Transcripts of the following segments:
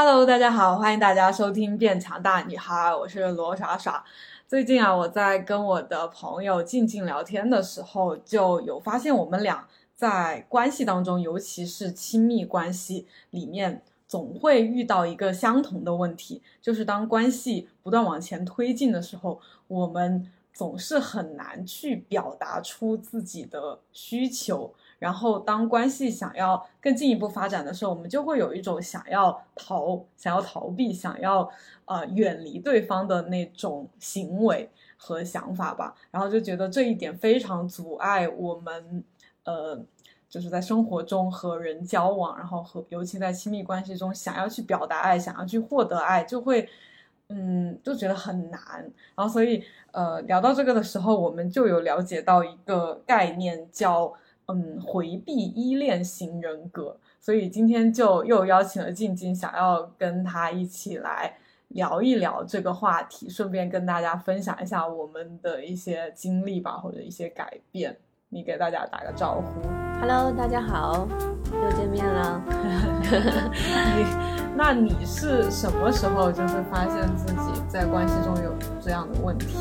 Hello，大家好，欢迎大家收听《变强大女孩》，我是罗耍耍。最近啊，我在跟我的朋友静静聊天的时候，就有发现我们俩在关系当中，尤其是亲密关系里面，总会遇到一个相同的问题，就是当关系不断往前推进的时候，我们总是很难去表达出自己的需求。然后，当关系想要更进一步发展的时候，我们就会有一种想要逃、想要逃避、想要呃远离对方的那种行为和想法吧。然后就觉得这一点非常阻碍我们，呃，就是在生活中和人交往，然后和尤其在亲密关系中，想要去表达爱、想要去获得爱，就会嗯就觉得很难。然后，所以呃聊到这个的时候，我们就有了解到一个概念叫。嗯，回避依恋型人格，所以今天就又邀请了静静，想要跟她一起来聊一聊这个话题，顺便跟大家分享一下我们的一些经历吧，或者一些改变。你给大家打个招呼，Hello，大家好，又见面了。你，那你是什么时候就是发现自己在关系中有这样的问题？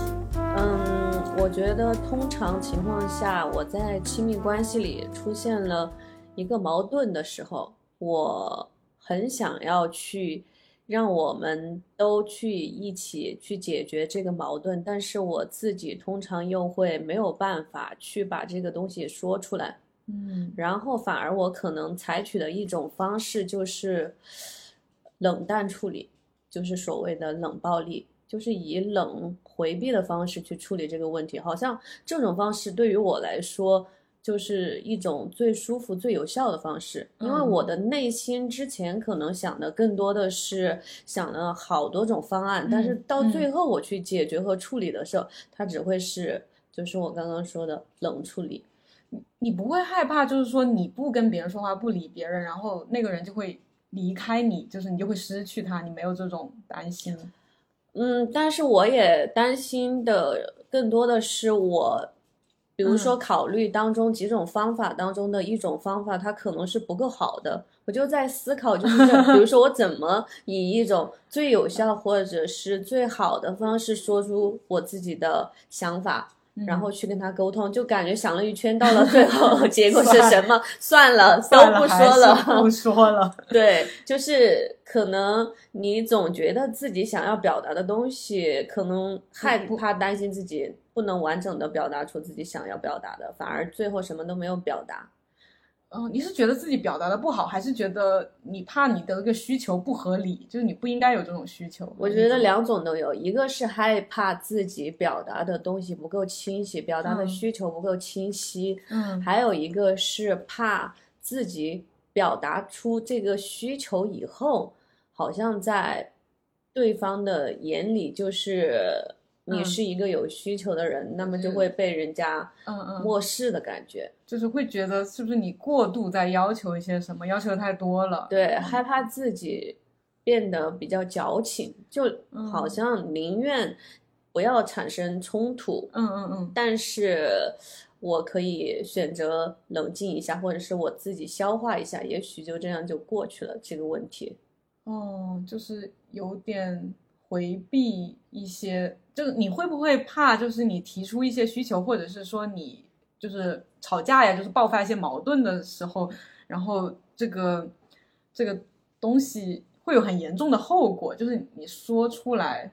嗯，我觉得通常情况下，我在亲密关系里出现了一个矛盾的时候，我很想要去让我们都去一起去解决这个矛盾，但是我自己通常又会没有办法去把这个东西说出来，嗯，然后反而我可能采取的一种方式就是冷淡处理，就是所谓的冷暴力。就是以冷回避的方式去处理这个问题，好像这种方式对于我来说就是一种最舒服、最有效的方式。因为我的内心之前可能想的更多的是想了好多种方案，但是到最后我去解决和处理的时候，它只会是就是我刚刚说的冷处理。你你不会害怕，就是说你不跟别人说话，不理别人，然后那个人就会离开你，就是你就会失去他，你没有这种担心？嗯，但是我也担心的更多的是我，比如说考虑当中几种方法当中的一种方法，它可能是不够好的。我就在思考，就是比如说我怎么 以一种最有效或者是最好的方式说出我自己的想法。然后去跟他沟通，就感觉想了一圈，到了最后 结果是什么？算了，都不说了，不 说了。对，就是可能你总觉得自己想要表达的东西，可能害怕担心自己不能完整的表达出自己想要表达的，反而最后什么都没有表达。嗯，你是觉得自己表达的不好，还是觉得你怕你的那个需求不合理，就是你不应该有这种需求？我觉得两种都有，一个是害怕自己表达的东西不够清晰，表达的需求不够清晰，嗯，还有一个是怕自己表达出这个需求以后，好像在对方的眼里就是。你是一个有需求的人，那么就会被人家嗯嗯漠视的感觉，就是会觉得是不是你过度在要求一些什么，要求太多了。对，害怕自己变得比较矫情，就好像宁愿不要产生冲突。嗯嗯嗯。但是我可以选择冷静一下，或者是我自己消化一下，也许就这样就过去了这个问题。哦，就是有点。回避一些，就是你会不会怕？就是你提出一些需求，或者是说你就是吵架呀，就是爆发一些矛盾的时候，然后这个这个东西会有很严重的后果。就是你说出来，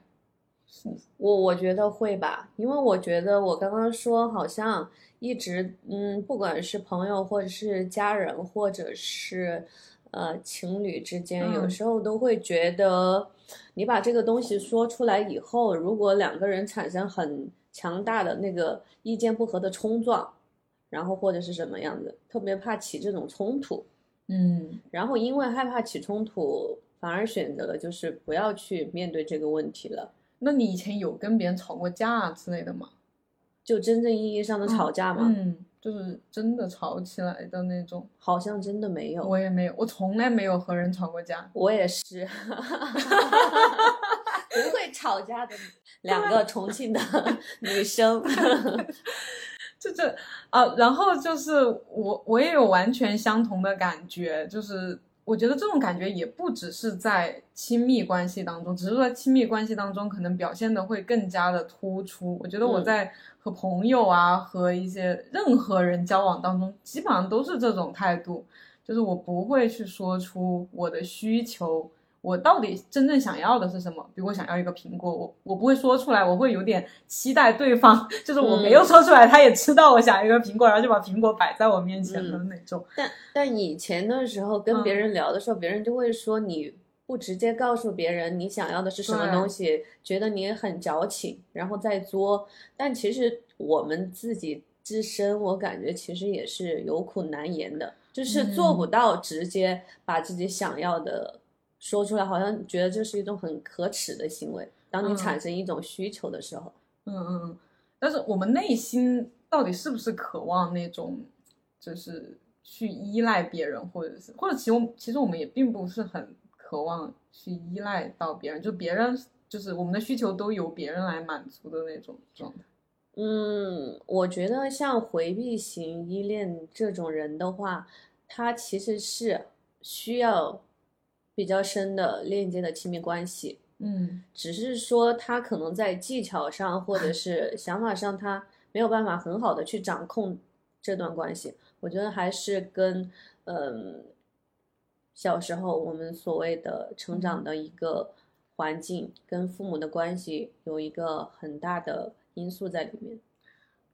我我觉得会吧，因为我觉得我刚刚说好像一直嗯，不管是朋友或者是家人，或者是呃情侣之间，有时候都会觉得。你把这个东西说出来以后，如果两个人产生很强大的那个意见不合的冲撞，然后或者是什么样子，特别怕起这种冲突，嗯，然后因为害怕起冲突，反而选择了就是不要去面对这个问题了。那你以前有跟别人吵过架之类的吗？就真正意义上的吵架吗？嗯。就是真的吵起来的那种，好像真的没有，我也没有，我从来没有和人吵过架，我也是，不会吵架的 两个重庆的女生，就这啊，然后就是我我也有完全相同的感觉，就是我觉得这种感觉也不只是在亲密关系当中，只是说亲密关系当中可能表现的会更加的突出。我觉得我在和朋友啊，和一些任何人交往当中，基本上都是这种态度，就是我不会去说出我的需求。我到底真正想要的是什么？比如我想要一个苹果，我我不会说出来，我会有点期待对方，就是我没有说出来，他也知道我想要一个苹果，然后就把苹果摆在我面前的那种。但但以前的时候跟别人聊的时候，别人就会说你不直接告诉别人你想要的是什么东西，觉得你很矫情，然后再作。但其实我们自己自身，我感觉其实也是有苦难言的，就是做不到直接把自己想要的。说出来好像觉得这是一种很可耻的行为。当你产生一种需求的时候，嗯嗯嗯，但是我们内心到底是不是渴望那种，就是去依赖别人，或者是或者其实其实我们也并不是很渴望去依赖到别人，就别人就是我们的需求都由别人来满足的那种状态。嗯，我觉得像回避型依恋这种人的话，他其实是需要。比较深的链接的亲密关系，嗯，只是说他可能在技巧上或者是 想法上，他没有办法很好的去掌控这段关系。我觉得还是跟嗯小时候我们所谓的成长的一个环境跟父母的关系有一个很大的因素在里面。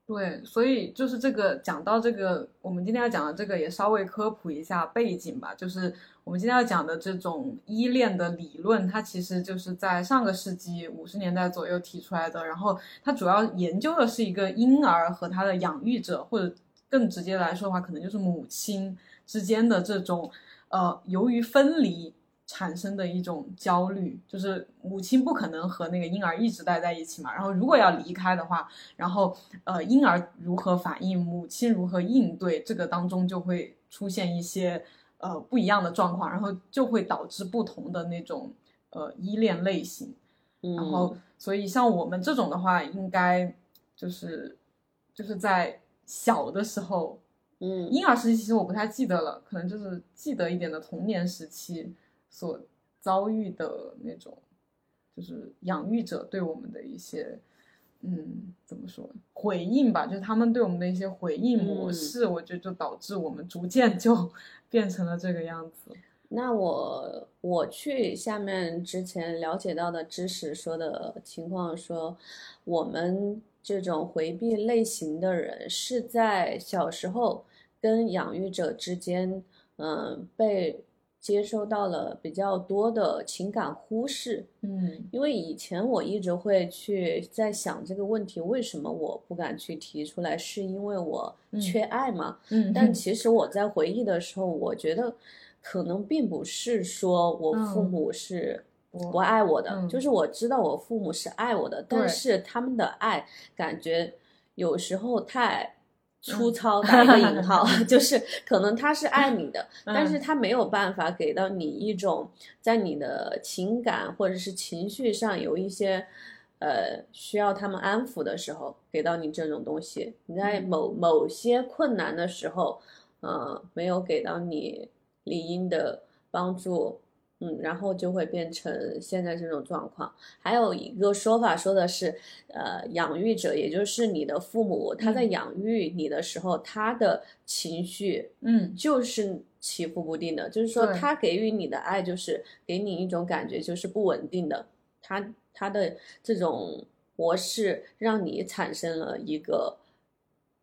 对，所以就是这个讲到这个，我们今天要讲的这个也稍微科普一下背景吧。就是我们今天要讲的这种依恋的理论，它其实就是在上个世纪五十年代左右提出来的。然后它主要研究的是一个婴儿和他的养育者，或者更直接来说的话，可能就是母亲之间的这种呃，由于分离。产生的一种焦虑，就是母亲不可能和那个婴儿一直待在一起嘛。然后如果要离开的话，然后呃，婴儿如何反应，母亲如何应对，这个当中就会出现一些呃不一样的状况，然后就会导致不同的那种呃依恋类型。然后，所以像我们这种的话，应该就是就是在小的时候，嗯，婴儿时期其实我不太记得了，可能就是记得一点的童年时期。所遭遇的那种，就是养育者对我们的一些，嗯，怎么说回应吧？就是他们对我们的一些回应模式，我觉得就导致我们逐渐就 变成了这个样子。那我我去下面之前了解到的知识说的情况，说我们这种回避类型的人是在小时候跟养育者之间，嗯，被。接收到了比较多的情感忽视，嗯，因为以前我一直会去在想这个问题，为什么我不敢去提出来？是因为我缺爱吗？嗯，但其实我在回忆的时候，我觉得可能并不是说我父母是不爱我的，就是我知道我父母是爱我的，但是他们的爱感觉有时候太。粗糙打一个引号，就是可能他是爱你的，但是他没有办法给到你一种在你的情感或者是情绪上有一些，呃，需要他们安抚的时候，给到你这种东西。你在某某些困难的时候，嗯，没有给到你理应的帮助。嗯，然后就会变成现在这种状况。还有一个说法说的是，呃，养育者，也就是你的父母，他在养育你的时候，他的情绪，嗯，就是起伏不定的。就是说，他给予你的爱，就是给你一种感觉，就是不稳定的。他他的这种模式，让你产生了一个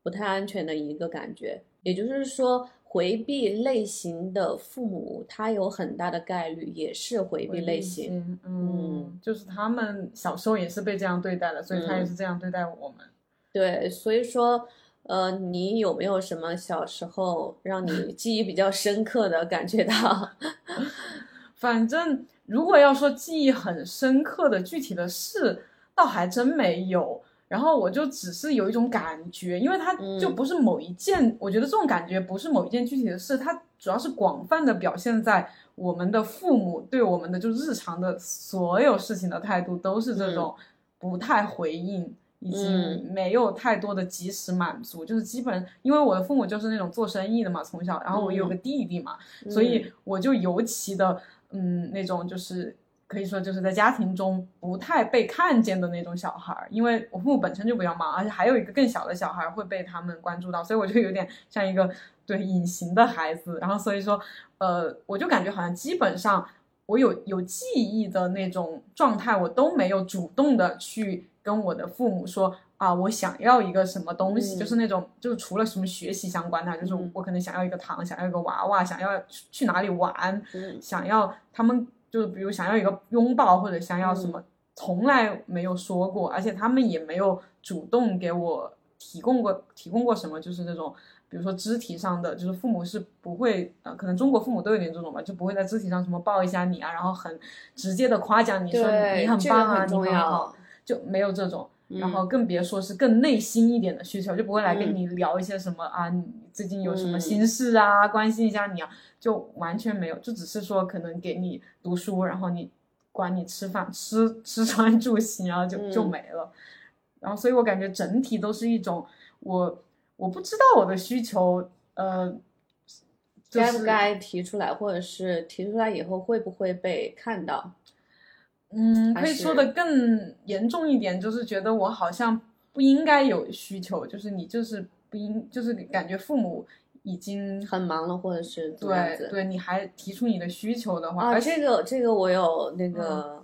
不太安全的一个感觉。也就是说。回避类型的父母，他有很大的概率也是回避类型。嗯，就是他们小时候也是被这样对待的，所以他也是这样对待我们。对，所以说，呃，你有没有什么小时候让你记忆比较深刻的感觉到？反正如果要说记忆很深刻的具体的事，倒还真没有。然后我就只是有一种感觉，因为它就不是某一件，我觉得这种感觉不是某一件具体的事，它主要是广泛的表现在我们的父母对我们的就日常的所有事情的态度都是这种不太回应，以及没有太多的及时满足，就是基本因为我的父母就是那种做生意的嘛，从小，然后我有个弟弟嘛，所以我就尤其的嗯那种就是可以说就是在家庭中不太被看见的那种小孩儿，因为我父母本身就比较忙，而且还有一个更小的小孩会被他们关注到，所以我就有点像一个对隐形的孩子，然后所以说呃我就感觉好像基本上。我有有记忆的那种状态，我都没有主动的去跟我的父母说啊，我想要一个什么东西，就是那种就是除了什么学习相关的，就是我可能想要一个糖，想要一个娃娃，想要去哪里玩，想要他们就是比如想要一个拥抱或者想要什么，从来没有说过，而且他们也没有主动给我提供过提供过什么，就是那种。比如说肢体上的，就是父母是不会，呃，可能中国父母都有点这种吧，就不会在肢体上什么抱一下你啊，然后很直接的夸奖你说你很棒啊，你很好，就没有这种，然后更别说是更内心一点的需求，就不会来跟你聊一些什么啊，你最近有什么心事啊，关心一下你啊，就完全没有，就只是说可能给你读书，然后你管你吃饭吃吃穿住行，然后就就没了，然后所以我感觉整体都是一种我。我不知道我的需求，呃，该不该提出来，或者是提出来以后会不会被看到？嗯，可以说的更严重一点，就是觉得我好像不应该有需求，就是你就是不应，就是感觉父母已经很忙了，或者是对对，你还提出你的需求的话，啊，这个这个我有那个。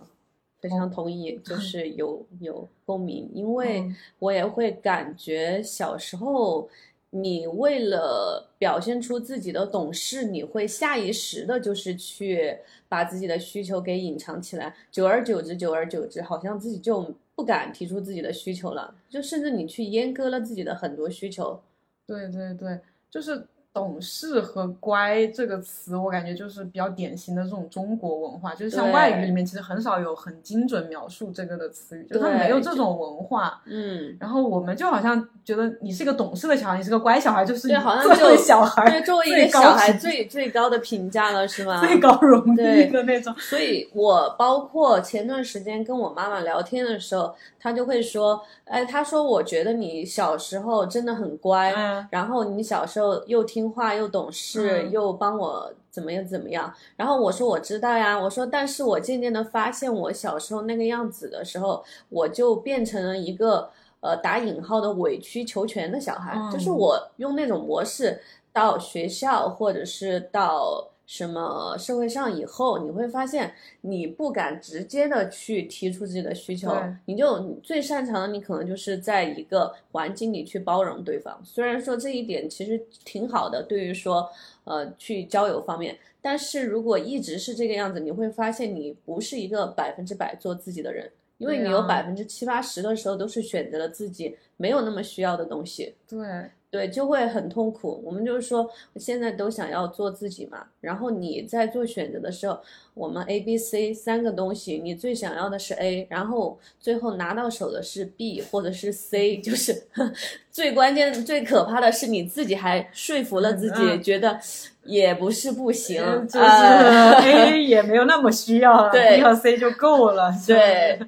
非常同意，就 是有有共鸣，因为我也会感觉小时候，你为了表现出自己的懂事，你会下意识的，就是去把自己的需求给隐藏起来，久而久之，久而久之，好像自己就不敢提出自己的需求了，就甚至你去阉割了自己的很多需求。对对对，就是。懂事和乖这个词，我感觉就是比较典型的这种中国文化，就是像外语里面其实很少有很精准描述这个的词语，就他们没有这种文化。嗯，然后我们就好像觉得你是一个懂事的小孩，你是个乖小孩，就是对，好像就小孩，对，作为一个小孩最最高的评价了，是吗？最高荣誉的那种。所以我包括前段时间跟我妈妈聊天的时候，她就会说，哎，她说我觉得你小时候真的很乖，然后你小时候又听。话又懂事，又帮我怎么样怎么样？然后我说我知道呀，我说但是我渐渐的发现，我小时候那个样子的时候，我就变成了一个呃打引号的委曲求全的小孩，就是我用那种模式到学校或者是到。什么社会上以后你会发现，你不敢直接的去提出自己的需求，你就最擅长的，你可能就是在一个环境里去包容对方。虽然说这一点其实挺好的，对于说呃去交友方面，但是如果一直是这个样子，你会发现你不是一个百分之百做自己的人，因为你有百分之七八十的时候都是选择了自己没有那么需要的东西。对。对，就会很痛苦。我们就是说，现在都想要做自己嘛。然后你在做选择的时候，我们 A、B、C 三个东西，你最想要的是 A，然后最后拿到手的是 B 或者是 C，就是 最关键、最可怕的是你自己还说服了自己，觉得也不是不行，就是 A 也没有那么需要，B 和 C 就够了。对，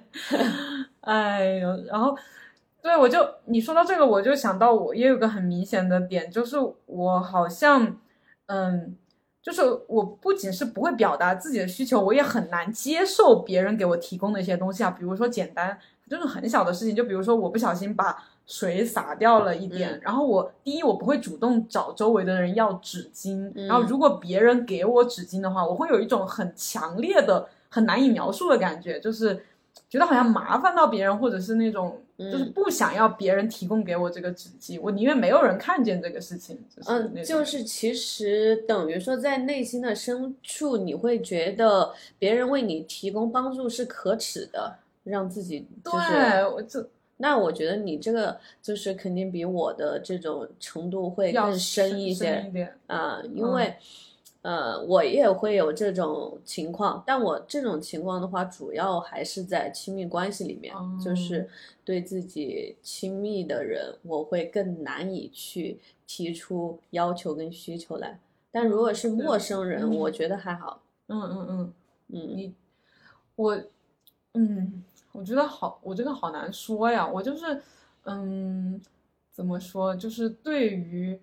哎呦，然后。对，我就你说到这个，我就想到我也有个很明显的点，就是我好像，嗯，就是我不仅是不会表达自己的需求，我也很难接受别人给我提供的一些东西啊，比如说简单，就是很小的事情，就比如说我不小心把水洒掉了一点，然后我第一我不会主动找周围的人要纸巾，然后如果别人给我纸巾的话，我会有一种很强烈的、很难以描述的感觉，就是觉得好像麻烦到别人，或者是那种。就是不想要别人提供给我这个纸巾，我宁愿没有人看见这个事情。嗯，就是其实等于说，在内心的深处，你会觉得别人为你提供帮助是可耻的，让自己对我这那我觉得你这个就是肯定比我的这种程度会更深一些啊，因为。呃，我也会有这种情况，但我这种情况的话，主要还是在亲密关系里面，就是对自己亲密的人，我会更难以去提出要求跟需求来。但如果是陌生人，我觉得还好。嗯嗯嗯嗯，你我嗯。我觉得好，我这个好难说呀。我就是，嗯，怎么说？就是对于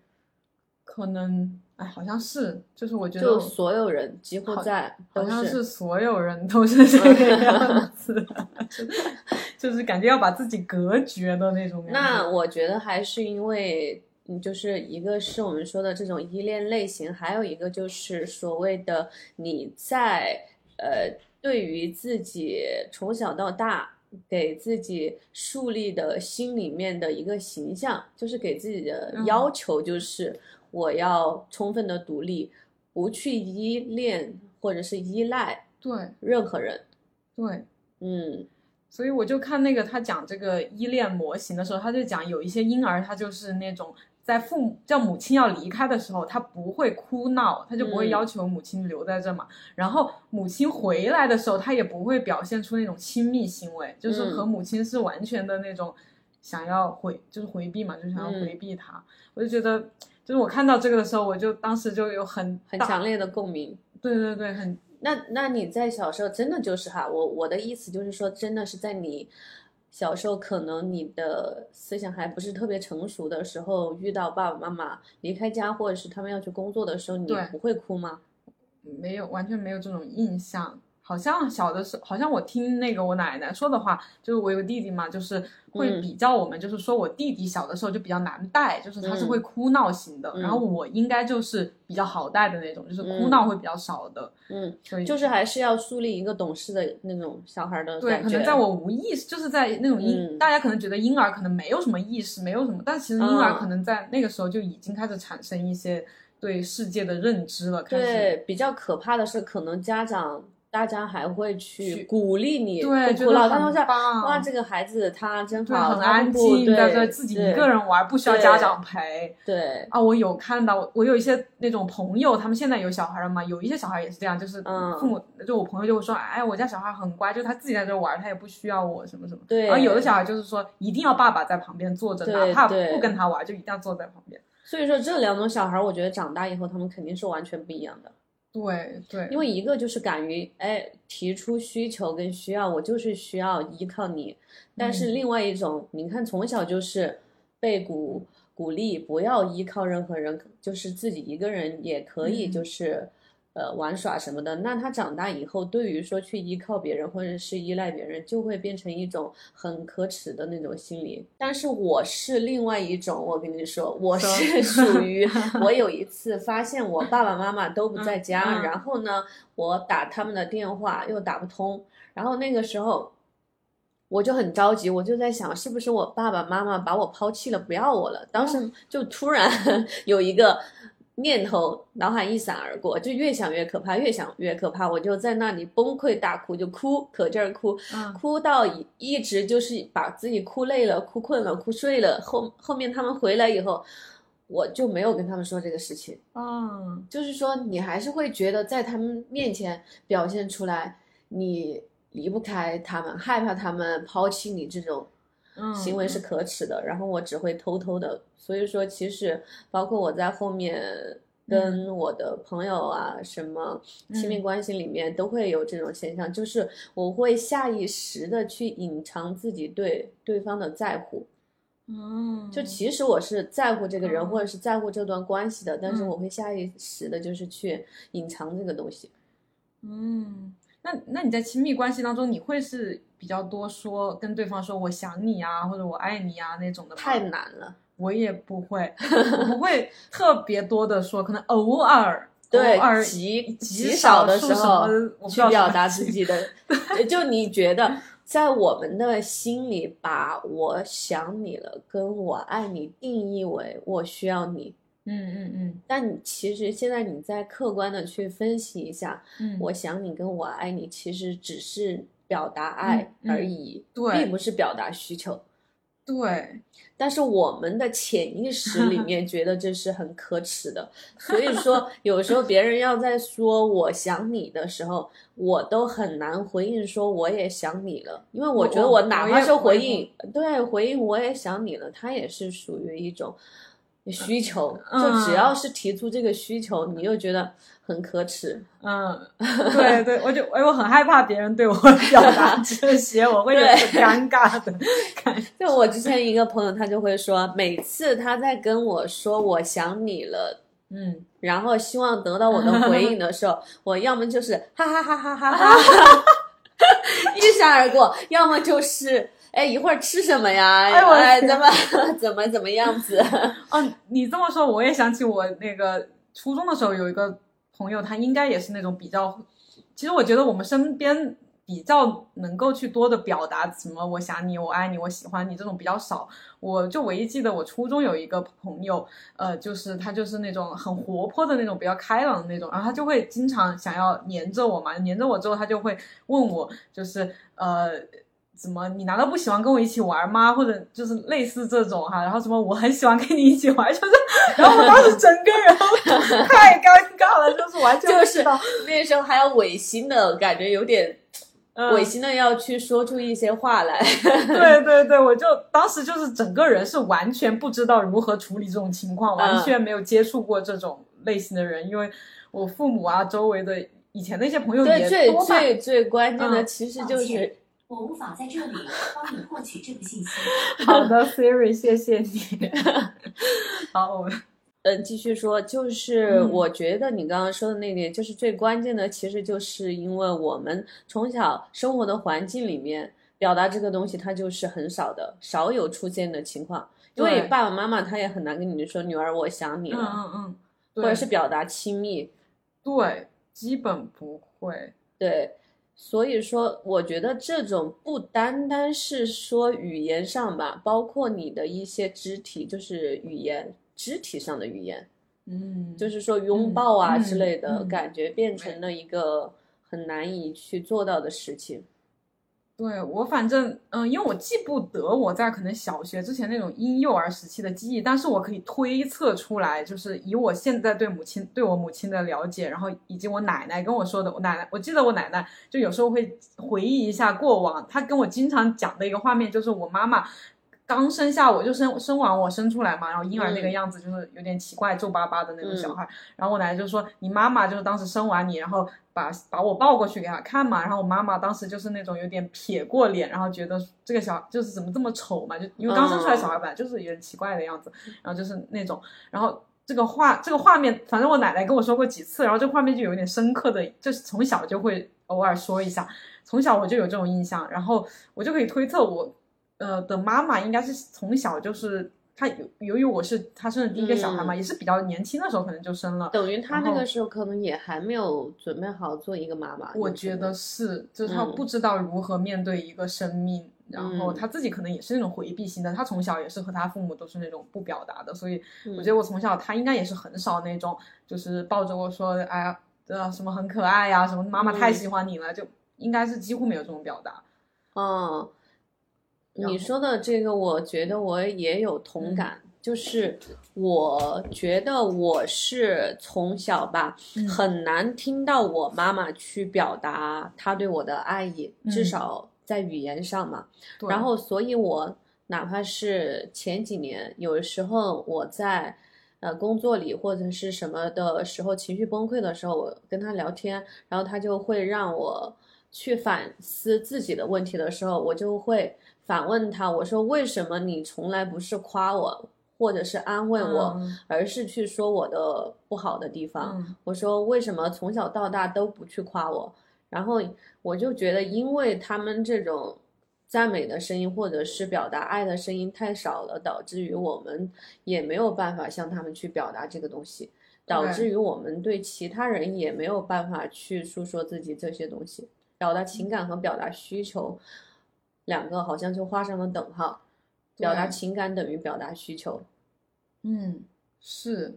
可能，哎，好像是，就是我觉得，就所有人几乎在，好像是所有人都是这个样子，就是感觉要把自己隔绝的那种。那我觉得还是因为，嗯，就是一个是我们说的这种依恋类型，还有一个就是所谓的你在呃。对于自己从小到大给自己树立的心里面的一个形象，就是给自己的要求，就是我要充分的独立，不去依恋或者是依赖对任何人。对，嗯，所以我就看那个他讲这个依恋模型的时候，他就讲有一些婴儿他就是那种。在父母叫母亲要离开的时候，他不会哭闹，他就不会要求母亲留在这嘛。然后母亲回来的时候，他也不会表现出那种亲密行为，就是和母亲是完全的那种想要回，就是回避嘛，就想要回避他。我就觉得，就是我看到这个的时候，我就当时就有很很强烈的共鸣。对对对，很。那那你在小时候真的就是哈，我我的意思就是说，真的是在你。小时候可能你的思想还不是特别成熟的时候，遇到爸爸妈妈离开家或者是他们要去工作的时候，你不会哭吗？没有，完全没有这种印象。好像小的时候，好像我听那个我奶奶说的话，就是我有弟弟嘛，就是会比较我们，就是说我弟弟小的时候就比较难带，就是他是会哭闹型的，然后我应该就是比较好带的那种，就是哭闹会比较少的。嗯，所以就是还是要树立一个懂事的那种小孩的对，可能在我无意识，就是在那种婴，大家可能觉得婴儿可能没有什么意识，没有什么，但其实婴儿可能在那个时候就已经开始产生一些对世界的认知了。对，比较可怕的是，可能家长。大家还会去鼓励你，对，觉得很棒。哇，这个孩子他真好，很安静，在这自己一个人玩，不需要家长陪。对啊，我有看到，我有一些那种朋友，他们现在有小孩了嘛？有一些小孩也是这样，就是父母，就我朋友就会说，哎，我家小孩很乖，就他自己在这玩，他也不需要我什么什么。对。然后有的小孩就是说，一定要爸爸在旁边坐着，哪怕不跟他玩，就一定要坐在旁边。所以说，这两种小孩，我觉得长大以后，他们肯定是完全不一样的。对对，因为一个就是敢于哎提出需求跟需要，我就是需要依靠你。但是另外一种，你看从小就是被鼓鼓励不要依靠任何人，就是自己一个人也可以，就是。呃，玩耍什么的，那他长大以后，对于说去依靠别人或者是依赖别人，就会变成一种很可耻的那种心理。但是我是另外一种，我跟你说，我是 属于 我有一次发现我爸爸妈妈都不在家，然后呢，我打他们的电话又打不通，然后那个时候我就很着急，我就在想，是不是我爸爸妈妈把我抛弃了，不要我了？当时就突然 有一个。念头脑海一闪而过，就越想越可怕，越想越可怕，我就在那里崩溃大哭，就哭，可劲儿哭，哭到一一直就是把自己哭累了、哭困了、哭睡了。后后面他们回来以后，我就没有跟他们说这个事情。嗯，就是说你还是会觉得在他们面前表现出来，你离不开他们，害怕他们抛弃你这种。行为是可耻的，然后我只会偷偷的，所以说其实包括我在后面跟我的朋友啊，什么亲密关系里面都会有这种现象，就是我会下意识的去隐藏自己对对方的在乎，嗯，就其实我是在乎这个人或者是在乎这段关系的，但是我会下意识的就是去隐藏这个东西，嗯。那那你在亲密关系当中，你会是比较多说跟对方说我想你啊，或者我爱你啊那种的吗？太难了，我也不会，我不会特别多的说，可能偶尔，对，极极少的时候去表达自己的。就你觉得，在我们的心里，把我想你了跟我爱你定义为我需要你。嗯嗯嗯，但你其实现在你再客观的去分析一下，嗯，我想你跟我爱你，其实只是表达爱而。已，对，并不是表达需求，对。但是我们的潜意识里 面觉得这是很可耻的，所以说有时候别人要在说我想你的时候，我都很难回应说我也想你了，因为我觉得我哪怕是回应，对，回应我也想你了，它也是属于一种。需求，嗯就只要是提出这个需求，你又觉得很可耻。嗯，对对，我就哎，我很害怕别人对我表达 这些，我会有点尴尬的。就我之前一个朋友，他就会说，每次他在跟我说我想你了，嗯，然后希望得到我的回应的时候，我要么就是哈哈哈哈哈哈，一闪而过，要么就是哎一会儿吃什么呀？哎我哎天怎么 怎么怎么样子？哦，你这么说，我也想起我那个初中的时候有一个朋友，他应该也是那种比较，其实我觉得我们身边比较能够去多的表达什么我想你、我爱你、我喜欢你这种比较少。我就唯一记得我初中有一个朋友，呃，就是他就是那种很活泼的那种，比较开朗的那种，然后他就会经常想要黏着我嘛，黏着我之后，他就会问我，就是呃。怎么？你难道不喜欢跟我一起玩吗？或者就是类似这种哈，然后什么我很喜欢跟你一起玩，就是，然后我当时整个人 太尴尬了，就是完全就是不知道，那时候还要违心的感觉，有点嗯违心的要去说出一些话来。对对对，我就当时就是整个人是完全不知道如何处理这种情况，完全没有接触过这种类型的人，因为我父母啊，周围的以前的一些朋友对，也最多半最最关键的嗯其实就是我无法在这里帮你获取这个信息。好的 Siri，谢谢你。好，我们嗯，继续说，就是嗯我觉得你刚刚说的那点，就是最关键的，其实就是因为我们从小生活的环境里面表达这个东西，它就是很少的，少有出现的情况。因为爸爸妈妈他也很难跟你说“女儿，我想你嗯了”，嗯嗯，或者是表达亲密。对，基本不会。对，所以说，我觉得这种不单单是说语言上吧，包括你的一些肢体，就是语言，肢体上的语言，嗯，就是说拥抱啊嗯之类的嗯感觉，变成了一个很难以去做到的事情。对我反正嗯，因为我记不得我在可能小学之前那种婴幼儿时期的记忆，但是我可以推测出来，就是以我现在对母亲对我母亲的了解，然后以及我奶奶跟我说的，我奶奶我记得我奶奶就有时候会回忆一下过往，她跟我经常讲的一个画面就是我妈妈。刚生下我就生生完我生出来嘛，然后婴儿那个嗯。样子就是有点奇怪皱巴巴的那种小嗯。孩，然后我奶奶就说你妈妈就是当时生完你，然后把把我抱过去给她看嘛，然后我妈妈当时就是那种有点撇过脸，然后觉得这个小就是怎么这么丑嘛，就因为刚生出来小孩本来就是有点奇怪的样子，然后就是那种，然后这个画这个画面，反正我奶奶跟我说过几次，然后这个画面就有点深刻的，就是从小就会偶尔说一下，从小我就有这种印象，然后我就可以推测我呃的妈妈应该是从小就是。她由由于我是她生的第一个小孩嘛，嗯也是比较年轻的时候可能就生了，等于她那个时候可能也还没有准备好做一个妈妈。我觉得是，就是她嗯不知道如何面对一个生命，然后嗯他自己可能也是那种回避型的，他从小也是和他父母都是那种不表达的，所以我觉得我从小他应该也是很少那种，就是抱着我说，哎呀，呃，什么很可爱呀、什么妈妈太嗯喜欢你了，就应该是几乎没有这种表达。嗯，你说的这个，我觉得我也有同嗯感。就是我觉得我是从小吧，嗯很难听到我妈妈去表达她对我的爱意，至嗯少在语言上嘛。然后，所以我哪怕是前几年，有的时候我在呃工作里或者是什么的时候，情绪崩溃的时候，我跟她聊天，然后她就会让我去反思自己的问题的时候，我就会反问他，我说为什么你从来不是夸我，或者是安慰我，嗯而是去说我的不好的地方？嗯我说为什么从小到大都不去夸我？然后我就觉得，因为他们这种赞美的声音或者是表达爱的声音太少了，导致于我们也没有办法向他们去表达这个东西，导致于我们对其他人也没有办法去诉说自己这些东西，表达情感和表达需求，两个好像就画上了等号。表达情感等于表达需求。嗯，是，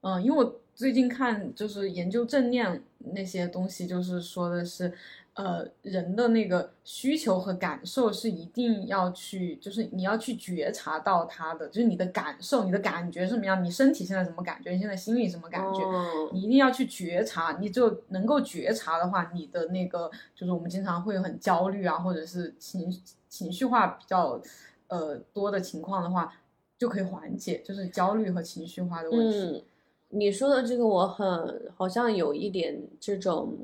嗯，因为我最近看就是研究正念那些东西，就是说的是，呃，人的那个需求和感受是一定要去，就是你要去觉察到它的，就是你的感受、你的感觉是什么样，你身体现在什么感觉，你现在心里什么感觉，哦你一定要去觉察，你就能够觉察的话，你的那个就是我们经常会很焦虑啊，或者是情情绪化比较呃多的情况的话，就可以缓解，就是焦虑和情绪化的问题。嗯，你说的这个我很好像有一点这种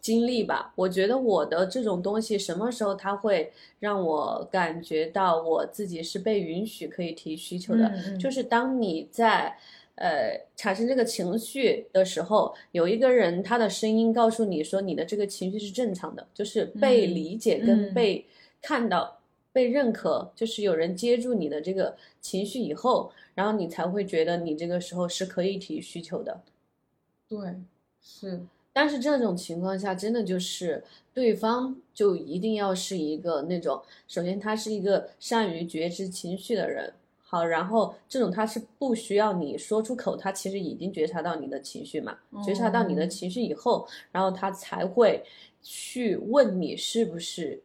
经历吧。我觉得我的这种东西什么时候它会让我感觉到我自己是被允许可以提需求的，就是当你在。呃，产生这个情绪的时候，有一个人他的声音告诉你说你的这个情绪是正常的，就是被嗯理解跟嗯被看到、被认可，就是有人接住你的这个情绪以后，然后你才会觉得你这个时候是可以提需求的。对，是，但是这种情况下，真的就是对方就一定要是一个那种，首先他是一个善于觉知情绪的人，好，然后这种他是不需要你说出口，他其实已经觉察到你的情绪嘛，觉察到你的哦情绪以后，然后他才会去问你是不是，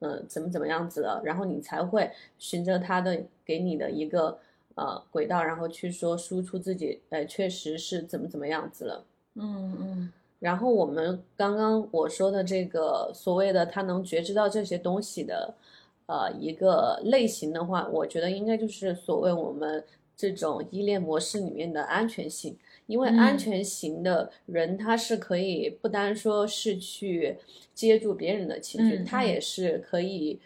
嗯、怎么怎么样子的，然后你才会循着他的给你的一个呃轨道，然后去说输出自己，呃，确实是怎么怎么样子了。嗯嗯然后我们刚刚我说的这个所谓的他能觉知到这些东西的，呃，一个类型的话，我觉得应该就是所谓我们这种依恋模式里面的安全性。因为安嗯。全型的人，他是可以不单说是去接住别人的情绪，嗯他也是可以，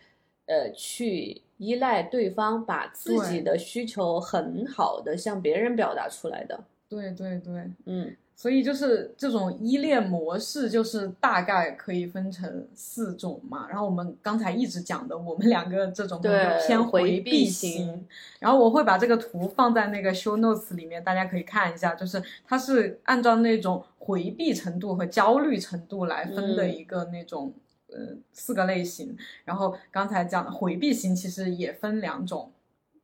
呃，去依赖对方，把自己的需求很好的向别人表达出来的。对对对，嗯所以就是这种依恋模式，就是大概可以分成四种嘛。然后我们刚才一直讲的，我们两个这种对就偏回回避型型。然后我会把这个图放在那个 show notes 里面，大家可以看一下，就是它是按照那种回避程度和焦虑程度来分的嗯一个那种、呃四个类型。然后刚才讲的回避型其实也分两种，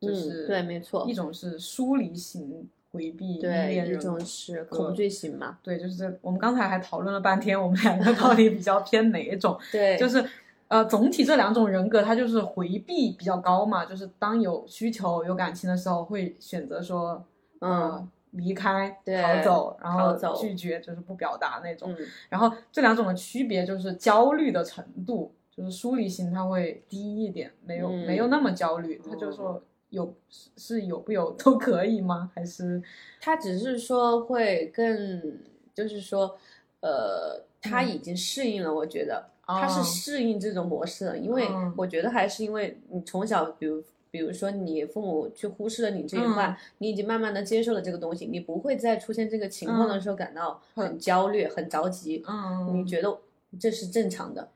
就嗯是、对没错一种是疏离型回避依对，恋人一种是恐惧型嘛，对，就是这我们刚才还讨论了半天，我们两个到底比较偏哪一种？对，就是呃，总体这两种人格，它就是回避比较高嘛，就是当有需求、有感情的时候，会选择说，呃，嗯离开、逃走，然后拒绝，就是不表达那种。嗯然后这两种的区别就是焦虑的程度，就是疏离型它会低一点，没有、没有嗯那么焦虑，他就说有是是有不有都可以吗？还是他只是说会更，就是说，呃，他嗯已经适应了，我觉得他是哦适应这种模式的，因为嗯我觉得还是因为你从小，比如比如说你父母去忽视了你这一块，嗯你已经慢慢的接受了这个东西，你不会再出现这个情况的嗯时候感到很很焦虑、很着急，嗯，你觉得这是正常的。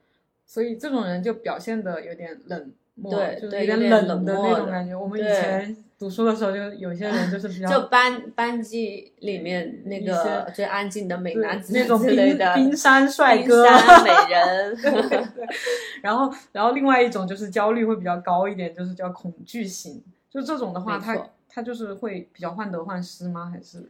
所以这种人就表现的有点冷漠，对就是有点冷的那种感觉。我们以前读书的时候，就有些人就是比较就班班级里面那个最安静的美男子那种冰之类的冰山帅冰哥，山美人，然后然后另外一种就是焦虑会比较高一点，就是叫恐惧型。就这种的话，他他就是会比较患得患失吗？还是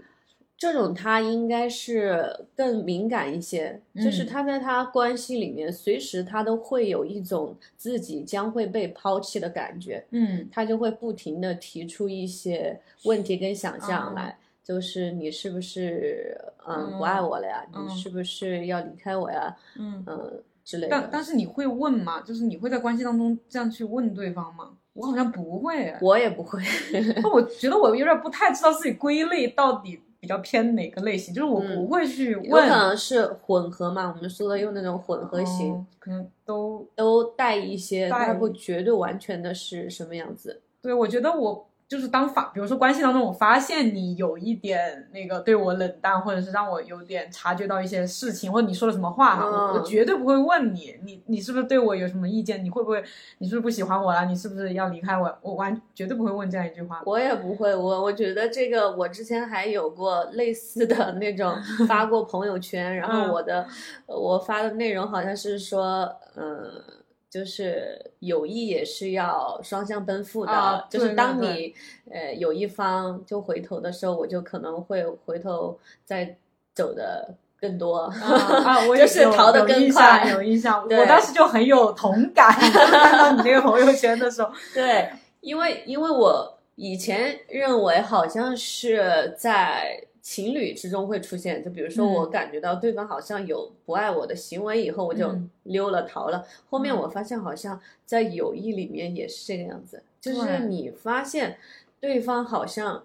这种他应该是更敏感一些，就是嗯他在他关系里面，随时他都会有一种自己将会被抛弃的感觉，嗯他就会不停的提出一些问题跟想象哦来。就是你是不是嗯嗯不爱我了呀？嗯你是不是要离开我呀？嗯？嗯之类的。但但是你会问吗？就是你会在关系当中这样去问对方吗？我好像不会哎，我也不会。那我觉得我有点不太知道自己归类到底比较偏哪个类型，就是我嗯不会去有问，可能是混合嘛，我们说的用那种混合型，哦可能都都带一些，带它不绝对完全的是什么样子。对。我觉得我就是当发，比如说关系当中，我发现你有一点那个对我冷淡，或者是让我有点察觉到一些事情，或者你说了什么话哈，我绝对不会问你，你你是不是对我有什么意见？你会不会你是不是不喜欢我了？你是不是要离开我？我完绝对不会问这样一句话。我也不会，我我觉得这个我之前还有过类似的那种 发过朋友圈，然嗯后我的我发的内容好像是说，嗯。就是友谊也是要双向奔赴的，啊就是当你呃有一方就回头的时候，我就可能会回头再走的更多。啊 啊！我也就是有逃得更快有印象。我当时就很有同感，看到你那个朋友圈的时候，对，因为因为我以前认为好像是在情侣之中会出现，就比如说我嗯感觉到对方好像有不爱我的行为以后，我就嗯溜了逃了。后面嗯我发现好像在友谊里面也是这个样子，就是你发现。对方好像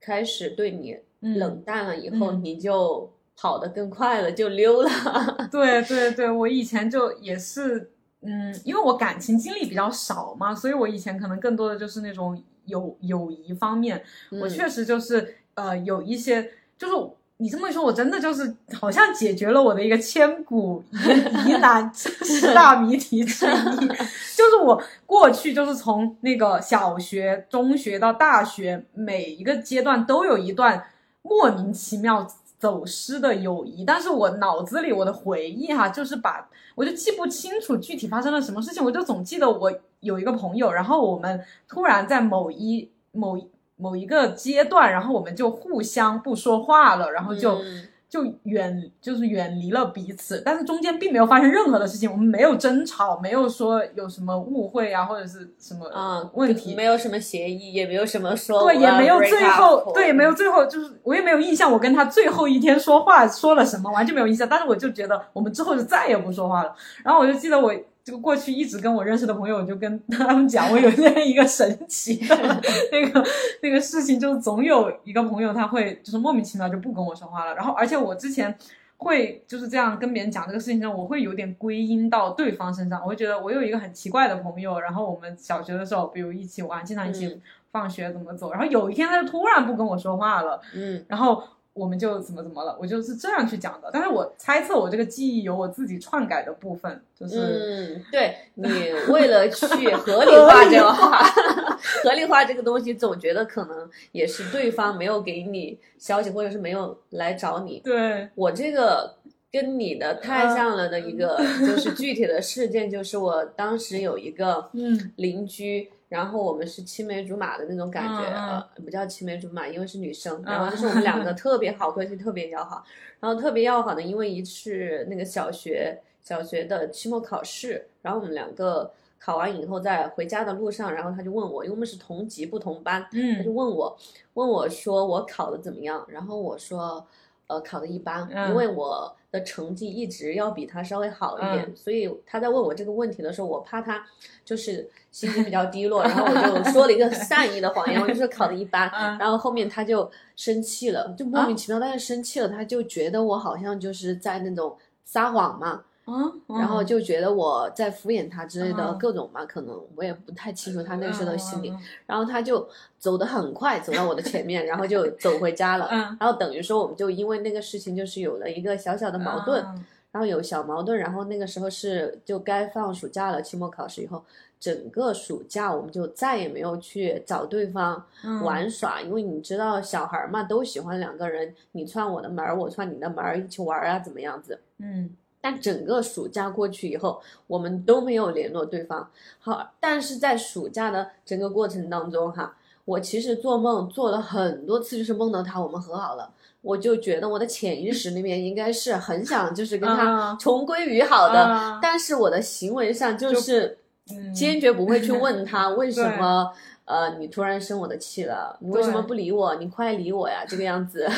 开始对你嗯冷淡了以后，嗯你就跑得更快了，就溜了。对对对，我以前就也是，嗯，因为我感情经历比较少嘛，所以我以前可能更多的就是那种友友谊方面，我嗯确实就是呃有一些，就是你这么一说，我真的就是好像解决了我的一个千古疑疑难 十大谜题之一，就是我过去就是从那个小学、中学到大学，每一个阶段都有一段莫名其妙走失的友谊，但是我脑子里我的回忆哈，就是把我就记不清楚具体发生了什么事情，我就总记得我有一个朋友，然后我们突然在某一某一某一个阶段，然后我们就互相不说话了，然后就。嗯就远就是远离了彼此，但是中间并没有发生任何的事情，我们没有争吵，没有说有什么误会啊或者是什么啊，问题，没有什么协议，也没有什么说对，也没有最后，对，也没有最后，就是我也没有印象，我跟他最后一天说话说了什么，完全没有印象。但是我就觉得我们之后就再也不说话了。然后我就记得我就过去一直跟我认识的朋友，我就跟他们讲，我有这样一个神奇 的那个那个事情，就是总有一个朋友他会就是莫名其妙就不跟我说话了。然后而且我之前。会就是这样跟别人讲这个事情上，我会有点归因到对方身上。我会觉得我有一个很奇怪的朋友，然后我们小学的时候，比如一起玩，经常一起嗯放学怎么走，然后有一天他就突然不跟我说话了，嗯然后我们就怎么怎么了，我就是这样去讲的。但是我猜测我这个记忆有我自己篡改的部分，就是、嗯，对你为了去合理化这个话，合理化这个东西，总觉得可能也是对方没有给你消息，或者是没有来找你。对，我这个跟你的太像了的一个，就是具体的事件，就是我当时有一个嗯邻居，然后我们是青梅竹马的那种感觉，呃，不叫青梅竹马，因为是女生，嗯然后就是我们两个 特别好关系，特别要好，然后特别要好的，因为一次那个小学小学的期末考试，然后我们两个考完以后在回家的路上，然后他就问我，因为我们是同级不同班，他就嗯问我，问我说我考的怎么样？然后我说，呃，考的一般，嗯。因为我的成绩一直要比他稍微好一点，嗯。所以他在问我这个问题的时候，我怕他就是心情比较低落，然后我就说了一个善意的谎言，我就说考的一般。嗯。然后后面他就生气了，就莫名其妙，但是生气了，他就觉得我好像就是在那种撒谎嘛，啊，然后就觉得我在敷衍他之类的嗯。各种嘛，可能我也不太清楚他那时候的心理。嗯然后他就走得很快，走到我的前面，然后就走回家了。嗯。然后等于说，我们就因为那个事情，就是有了一个小小的矛盾，嗯然后有小矛盾，然后那个时候是就该放暑假了，期末考试以后，整个暑假我们就再也没有去找对方嗯。玩耍，因为你知道小孩嘛，都喜欢两个人，你串我的门儿，我串你的门儿，一起玩儿啊，怎么样子？嗯但整个暑假过去以后，我们都没有联络对方。好，但是在暑假的整个过程当中，哈，我其实做梦做了很多次，就是梦到他，我们和好了。我就觉得我的潜意识里面应该是很想就是跟他嗯重归于好的，嗯但是我的行为上就是嗯坚决不会去问他 为什么。呃，你突然生我的气了，你为什么不理我？你快理我呀！这个样子。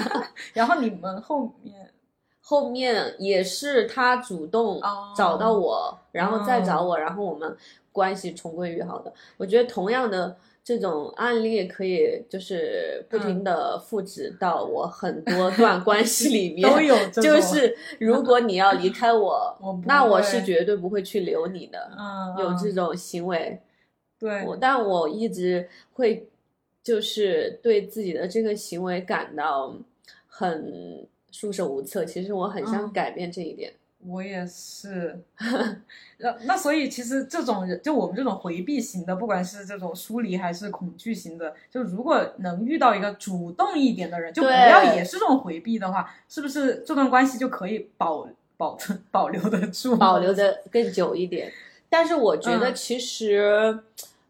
然后你们后面后面也是他主动哦。找到我，然后再找哦。我，然后我们关系重归于好的。我觉得同样的这种案例可以就是不停嗯的复制到我很多段关系里面，都有就是如果你要离开我，我那我是绝对不会去留你的。嗯有这嗯种行为，对。我但我一直会就是对自己的这个行为感到很束手无策。其实我很想嗯改变这一点。我也是，那那所以其实这种人，就我们这种回避型的，不管是这种疏离还是恐惧型的，就如果能遇到一个主动一点的人，就不要也是这种回避的话，是不是这段关系就可以保保存保留得住？保留的更久一点。但是我觉得嗯其实，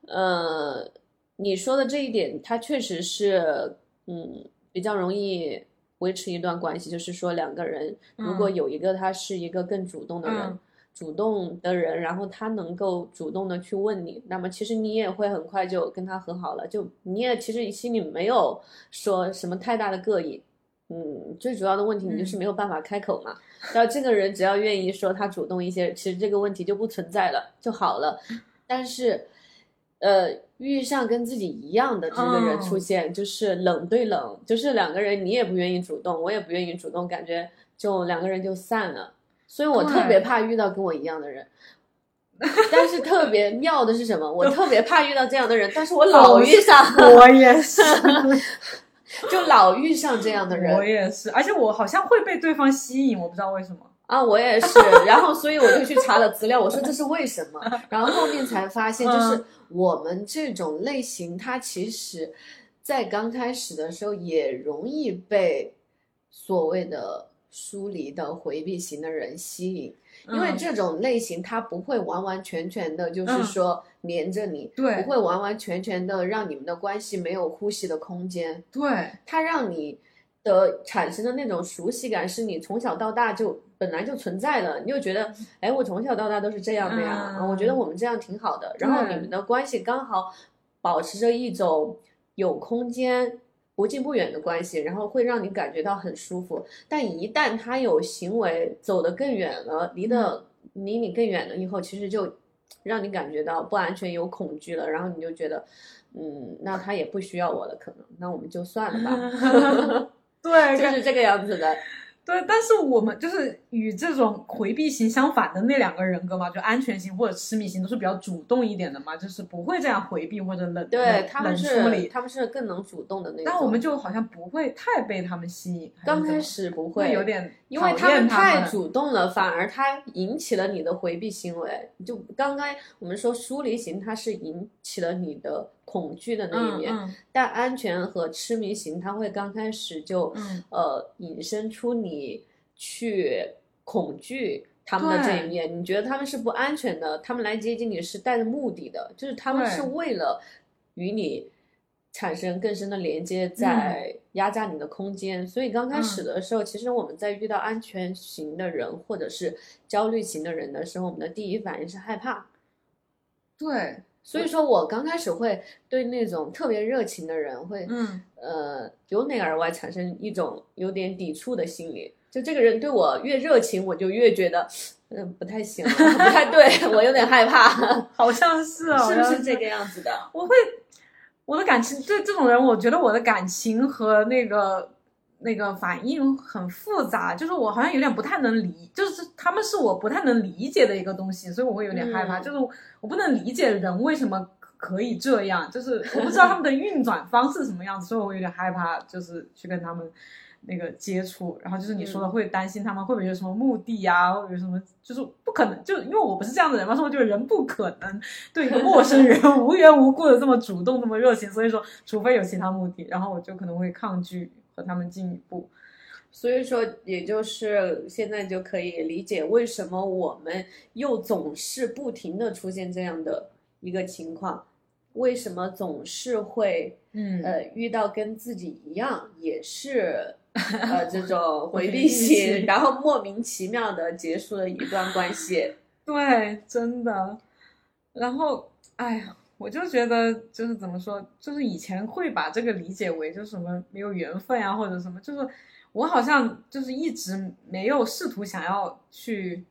呃，你说的这一点，它确实是，嗯，比较容易维持一段关系。就是说，两个人如果嗯有一个他是一个更主动的人，嗯主动的人，然后他能够主动的去问你，那么其实你也会很快就跟他和好了。就你也其实心里没有说什么太大的膈应。嗯，最主要的问题你就是嗯没有办法开口嘛。然后这个人只要愿意说他主动一些，其实这个问题就不存在了就好了。但是呃，遇上跟自己一样的这个人嗯出现，就是冷对冷，就是两个人你也不愿意主动，我也不愿意主动，感觉就两个人就散了。所以我特别怕遇到跟我一样的人。但是特别妙的是什么？我特别怕遇到这样的人，但是我老遇上，我也是，就老遇上这样的人我也是，而且我好像会被对方吸引，我不知道为什么。啊，我也是。然后，所以我就去查了资料，我说这是为什么？然后后面才发现，就是嗯我们这种类型，它其实，在刚开始的时候也容易被所谓的疏离的回避型的人吸引，因为嗯这种类型它不会完完全全的，就是嗯说黏着你，对不会完完全全的让你们的关系没有呼吸的空间。对，它让你的产生的那种熟悉感，是你从小到大就本来就存在的，你就觉得，哎，我从小到大都是这样的呀，嗯我觉得我们这样挺好的，然后你们的关系刚好保持着一种有空间。不近不远的关系，然后会让你感觉到很舒服。但一旦他有行为走得更远了，离得离你更远了以后，其实就让你感觉到不安全、有恐惧了。然后你就觉得，嗯，那他也不需要我了，可能，那我们就算了吧。对，就是这个样子的。对，但是我们就是与这种回避型相反的那两个人格嘛，就安全型或者痴迷型都是比较主动一点的嘛，就是不会这样回避或者冷对他们是处理。他们是更能主动的那种。但我们就好像不会太被他们吸引，刚开始不会有点因为他们太们主动了，反而他引起了你的回避行为。就刚刚我们说疏离型，它是引起了你的恐惧的那一面，嗯但安全和痴迷型，他会刚开始就、嗯呃引申出你去恐惧。他们的这一面，你觉得他们是不安全的？他们来接近你是带着目的的，就是他们是为了与你产生更深的连接，嗯在压榨你的空间。所以刚开始的时候，其实我们在遇到安全型的人或者是焦虑型的人的时候，我们的第一反应是害怕。对，所以说我刚开始会对那种特别热情的人会，嗯呃，由内而外产生一种有点抵触的心理。就这个人对我越热情，我就越觉得，嗯，不太行，不太对，我有点害怕，好像是哦，是不是这个样子的？我会，我的感情对这种人，我觉得我的感情和那个那个反应很复杂，就是我好像有点不太能理，就是他们是我不太能理解的一个东西，所以我会有点害怕，嗯。就是我不能理解人为什么可以这样，就是我不知道他们的运转方式什么样子，所以我有点害怕，就是去跟他们。那个接触，然后就是你说的，嗯。会担心他们会不会有什么目的呀、会不会有什么，就是不可能，就因为我不是这样的人嘛，所以我觉得人不可能对一个陌生人 无缘无故的这么主动、这么热情，所以说，除非有其他目的，然后我就可能会抗拒和他们进一步。所以说，也就是现在就可以理解为什么我们又总是不停的出现这样的一个情况，为什么总是会嗯呃遇到跟自己一样也是 呃这种回避型型，然后莫名其妙的结束了一段关系。对，真的。然后，哎呀，我就觉得就是怎么说，就是以前会把这个理解为就是什么没有缘分啊、或者什么，就是我好像就是一直没有试图想要去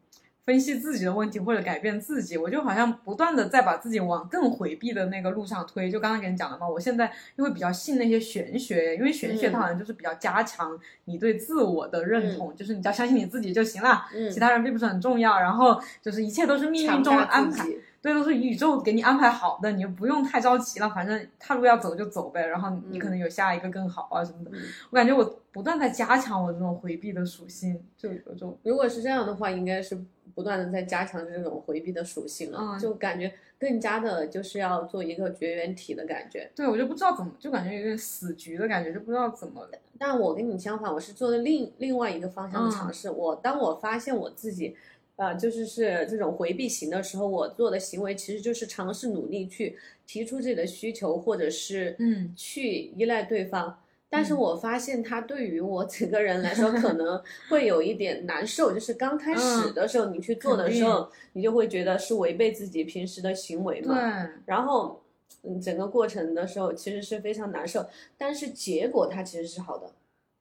分析自己的问题或者改变自己，我就好像不断的在把自己往更回避的那个路上推。就刚刚跟你讲的嘛，我现在又会比较信那些玄学，因为玄学它嗯好像就是比较加强你对自我的认同，就是你只要相信你自己就行了，嗯其他人并不是很重要。然后就是一切都是命运中的安排。对，都是宇宙给你安排好的，你就不用太着急了。反正他如果要走就走呗，然后你可能有下一个更好啊什么的。嗯我感觉我不断在加强我这种回避的属性，就有种如果是这样的话，应该是不断的在加强这种回避的属性了，嗯就感觉更加的就是要做一个绝缘体的感觉。对我就不知道怎么，就感觉有点死局的感觉，就不知道怎么。但我跟你相反，我是做的另另外一个方向的嗯尝试。我当我发现我自己，呃，就是是这种回避型的时候，我做的行为其实就是尝试努力去提出自己的需求，或者是嗯去依赖对方。但是嗯我发现他对于我整个人来说可能 会有一点难受，就是刚开始嗯的时候你去做的时候，你就会觉得是违背自己平时的行为嘛。对，然后，嗯，整个过程的时候其实是非常难受，但是结果它其实是好的。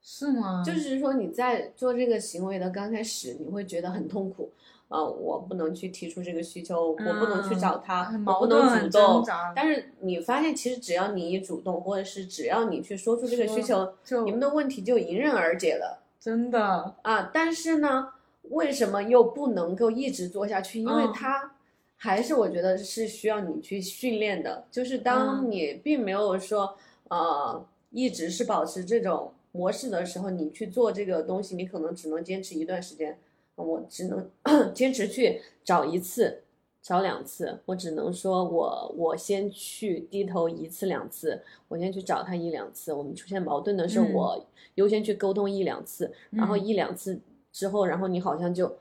是吗？就是说你在做这个行为的刚开始，你会觉得很痛苦，呃，我不能去提出这个需求，我不能去嗯找他，很我不能主动但是你发现，其实只要你一主动，或者是只要你去说出这个需求，就你们的问题就迎刃而解了真的，啊。但是呢，为什么又不能够一直做下去？因为嗯它还是我觉得是需要你去训练的。就是当嗯你并没有说呃一直是保持这种模式的时候，你去做这个东西，你可能只能坚持一段时间。我只能 坚持去找一次，找两次。我只能说我我先去低头一次两次，我先去找他一两次。我们出现矛盾的时候，嗯我优先去沟通一两次，然后嗯一两次之后，然后你好像就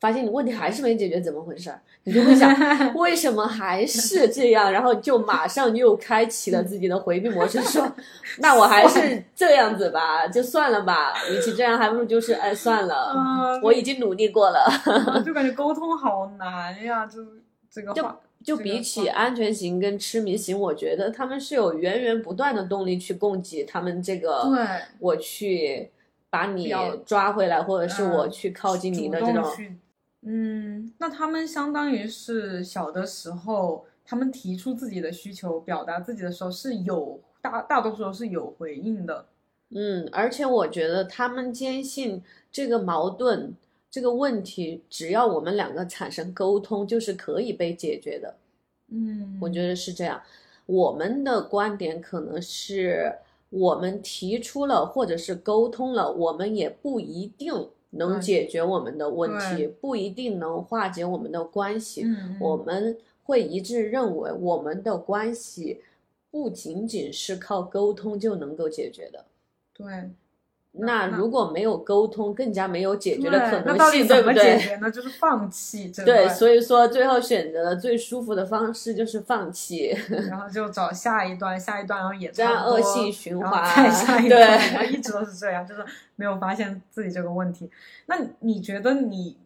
发现你问题还是没解决，怎么回事儿？你就会想 为什么还是这样，然后就马上又开启了自己的回避模式，说 那我还是这样子吧，就算了吧，与其这样，还不如就是哎算了，嗯我已经努力过了。啊 就感觉沟通好难呀，就这个就话，就比起安全型跟痴迷型，我觉得他们是有源源不断的动力去供给他们这个，对我去把你抓回来，或者是我嗯去靠近你的这种。嗯，那他们相当于是小的时候，他们提出自己的需求、表达自己的时候是有大大多数都是有回应的，嗯，而且我觉得他们坚信这个矛盾、这个问题，只要我们两个产生沟通，就是可以被解决的。嗯，我觉得是这样。我们的观点可能是我们提出了，或者是沟通了，我们也不一定能解决我们的问题，不一定能化解我们的关系。嗯，我们会一致认为，我们的关系不仅仅是靠沟通就能够解决的。对那那如果没有沟通，更加没有解决的可那到底能性，对不怎么解对？决呢？就是放弃这对，所以说最后选择了最舒服的方式就是放弃。然后就找下一段，下一段，然后也这样恶性循环再下一对段，然后一直都是这样，就是没有发现自己这个问题。那你觉得你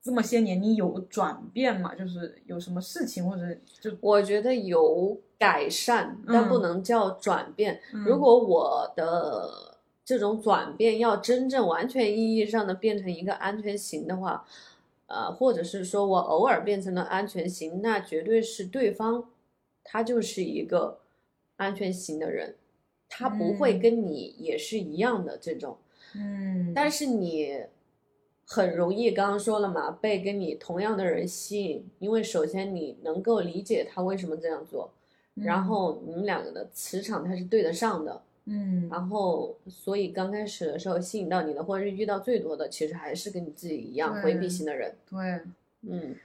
这么些年你有转变吗？就是有什么事情或者就我觉得有改善，但不嗯能叫转变。嗯如果我的这种转变要真正完全意义上的变成一个安全型的话，呃，或者是说我偶尔变成了安全型，那绝对是对方他就是一个安全型的人，他不会嗯。跟你也是一样的这种。嗯，但是你很容易，刚刚说了嘛，被跟你同样的人吸引，因为首先你能够理解他为什么这样做，然后你们两个的磁场它是对得上的，嗯。然后所以刚开始的时候吸引到你的，或者是遇到最多的，其实还是跟你自己一样回避型的人，对，嗯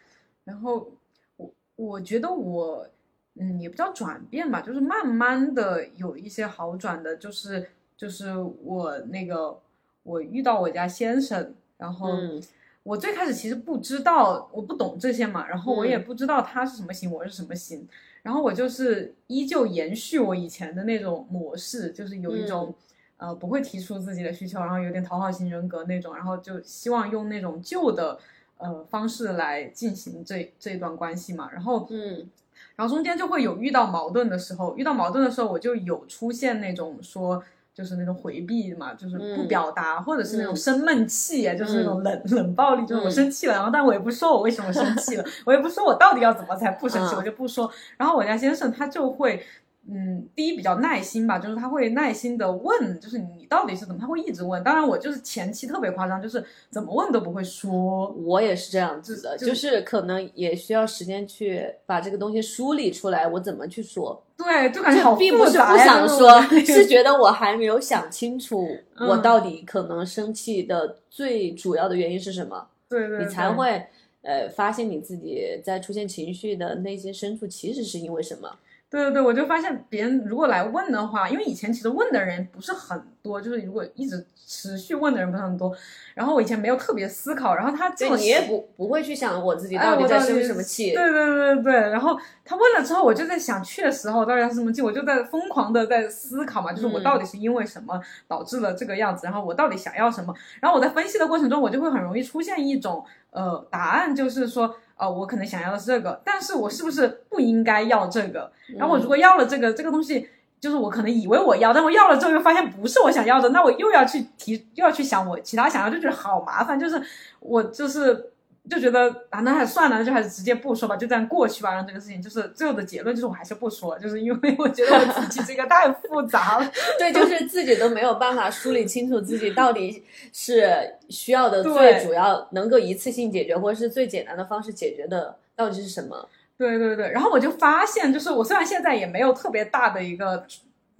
然后我我觉得我嗯也不叫转变吧，就是慢慢的有一些好转的，就是就是我那个我遇到我家先生，然后。嗯。我最开始其实不知道，我不懂这些嘛，然后我也嗯。不知道他是什么型，我是什么型，然后我就是依旧延续我以前的那种模式，就是有一种、呃不会提出自己的需求，然后有点讨好型人格那种，然后就希望用那种旧的呃方式来进行这这段关系嘛，然后嗯。然后中间就会有遇到矛盾的时候，遇到矛盾的时候，我就有出现那种说，就是那种回避嘛，就是不嗯表达，或者是那种嗯生闷气，就是那种冷、冷暴力，就是我嗯生气了，然后但我也不说我为什么生气了，我也不说我到底要怎么才不生气，嗯我就不说。然后我家先生他就会。嗯，第一比较耐心吧，就是他会耐心的问，就是你到底是怎么，他会一直问。当然，我就是前期特别夸张，就是怎么问都不会说。我也是这样子的，就就是可能也需要时间去把这个东西梳理出来，我怎么去说。对，就感觉好并不是不复杂呀就是想说是 觉得我还没有想清楚，嗯我到底可能生气的最主要的原因是什么，对对，你才会呃发现你自己在出现情绪的内心深处其实是因为什么。对对对，我就发现别人如果来问的话，因为以前其实问的人不是很多，就是如果一直持续问的人不是很多，然后我以前没有特别思考，然后他这么对你也不不会去想我自己哎到底在生什么气。对对对对对，然后他问了之后，我就在想，确实我，到底他是什么气，我就在疯狂的在思考嘛，就是我嗯到底是因为什么导致了这个样子，然后我到底想要什么，然后我在分析的过程中，我就会很容易出现一种呃答案，就是说。呃，我可能想要的是这个，但是我是不是不应该要这个？然后我如果要了这个，这个东西就是我可能以为我要，但我要了之后又发现不是我想要的，那我又要去提，又要去想我其他想要，就觉得好麻烦。就是我就是就觉得啊，那还算了，那就还是直接不说吧，就这样过去吧，让这个事情就是最后的结论就是我还是不说，就是因为我觉得我自己这个太复杂了。对，就是自己都没有办法梳理清楚自己到底是需要的最主要能够一次性解决，或者是最简单的方式解决的到底是什么？对对对，然后我就发现，就是我虽然现在也没有特别大的一个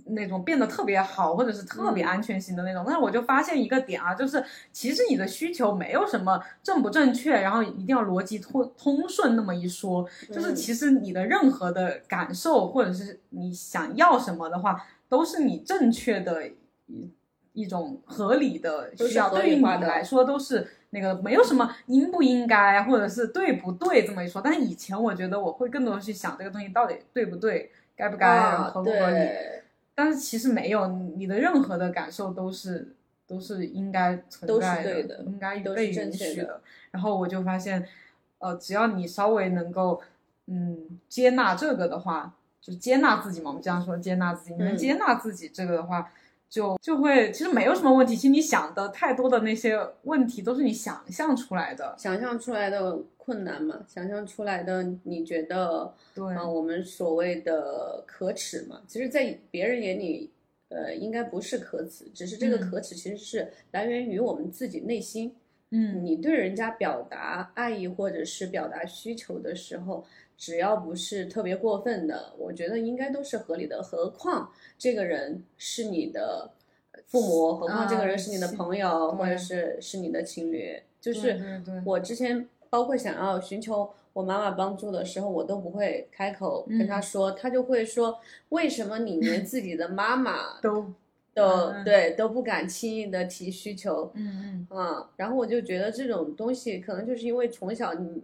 那种变得特别好，或者是特别嗯。安全型的那种，但是我就发现一个点啊，就是其实你的需求没有什么正不正确，然后一定要逻辑通通顺那么一说，就是嗯其实你的任何的感受或者是你想要什么的话，都是你正确的一一种合理的需要，对于你来说都是那个没有什么应不应该或者是对不对这么一说。但是以前我觉得我会更多的去想这个东西到底对不对，该不该，合不合理。对，但是其实没有，你的任何的感受都是都是应该存都是在对的应该都是被允许的。然后我就发现，呃，只要你稍微能够嗯接纳这个的话，就接纳自己嘛。我们经常说接纳自己，你能嗯接纳自己这个的话，就就会其实没有什么问题。其实你想的太多的那些问题都是你想象出来的。想象出来的困难嘛，想象出来的你觉得，对，啊、我们所谓的可耻嘛，其实，在别人眼里，呃，应该不是可耻，只是这个嗯可耻其实是来源于我们自己内心。嗯你对人家表达爱意或者是表达需求的时候，只要不是特别过分的，我觉得应该都是合理的。何况这个人是你的父母，何况这个人是你的朋友，对或者是是你的情侣。就是我之前包括想要寻求我妈妈帮助的时候，我都不会开口跟她嗯说，她就会说：为什么你连自己的妈妈 都都嗯对都不敢轻易的提需求？嗯嗯。啊，然后我就觉得这种东西可能就是因为从小你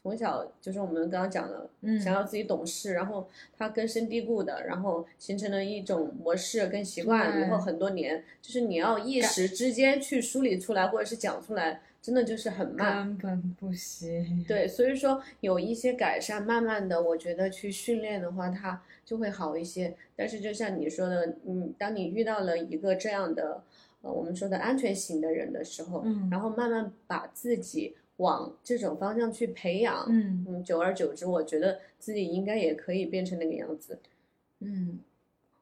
从小就是我们刚刚讲的，嗯。想要自己懂事，然后它根深蒂固的，然后形成了一种模式跟习惯，以后很多年，就是你要一时之间去梳理出来或者是讲出来，真的就是很慢。根本不行。对，所以说有一些改善，慢慢的，我觉得去训练的话，它就会好一些。但是就像你说的，嗯，当你遇到了一个这样的，呃，我们说的安全型的人的时候，嗯然后慢慢把自己往这种方向去培养，嗯嗯，久而久之，我觉得自己应该也可以变成那个样子。嗯，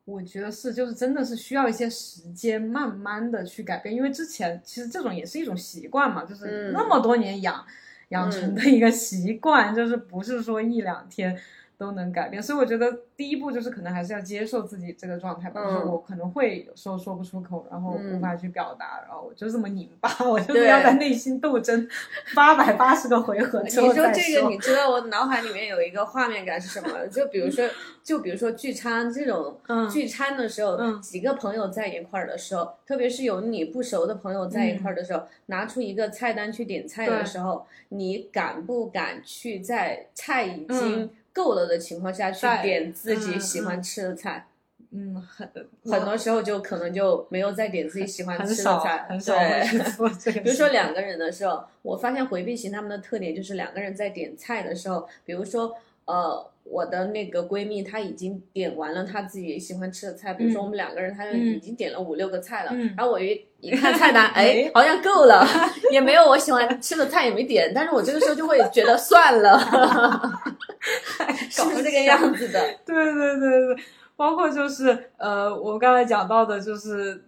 我觉得是，就是真的是需要一些时间，慢慢的去改变。因为之前其实这种也是一种习惯嘛，就是嗯那么多年养、养成的一个习惯，就是不是说一两天都能改变。所以我觉得第一步就是可能还是要接受自己这个状态吧，就是嗯。我可能会有时候说不出口，然后无嗯。法去表达，然后我就这么拧巴，我就是对要在内心斗争八百八十个回合你之后再说这个，你知道我脑海里面有一个画面感是什么？就比如说，就比如说聚餐这种，嗯。聚餐的时候，嗯。几个朋友在一块儿的时候，特别是有你不熟的朋友在一块儿的时候，拿出一个菜单去点菜的时候，你敢不敢去在菜已经嗯够了的情况下去点自己嗯喜欢吃的菜？嗯，很很多时候就可能就没有再点自己喜欢吃的菜，很少会对。去 做这个事。比如说两个人的时候，我发现回避型他们的特点就是两个人在点菜的时候，比如说呃，我的那个闺蜜她已经点完了她自己喜欢吃的菜，比如说嗯。我们两个人，她已经点了五六个菜了，嗯。然后我一一看菜单，哎，好像够了，也没有我喜欢吃的菜也没点，但是我这个时候就会觉得算了，是不是这个样子的？对对对对，包括就是呃，我刚才讲到的，就是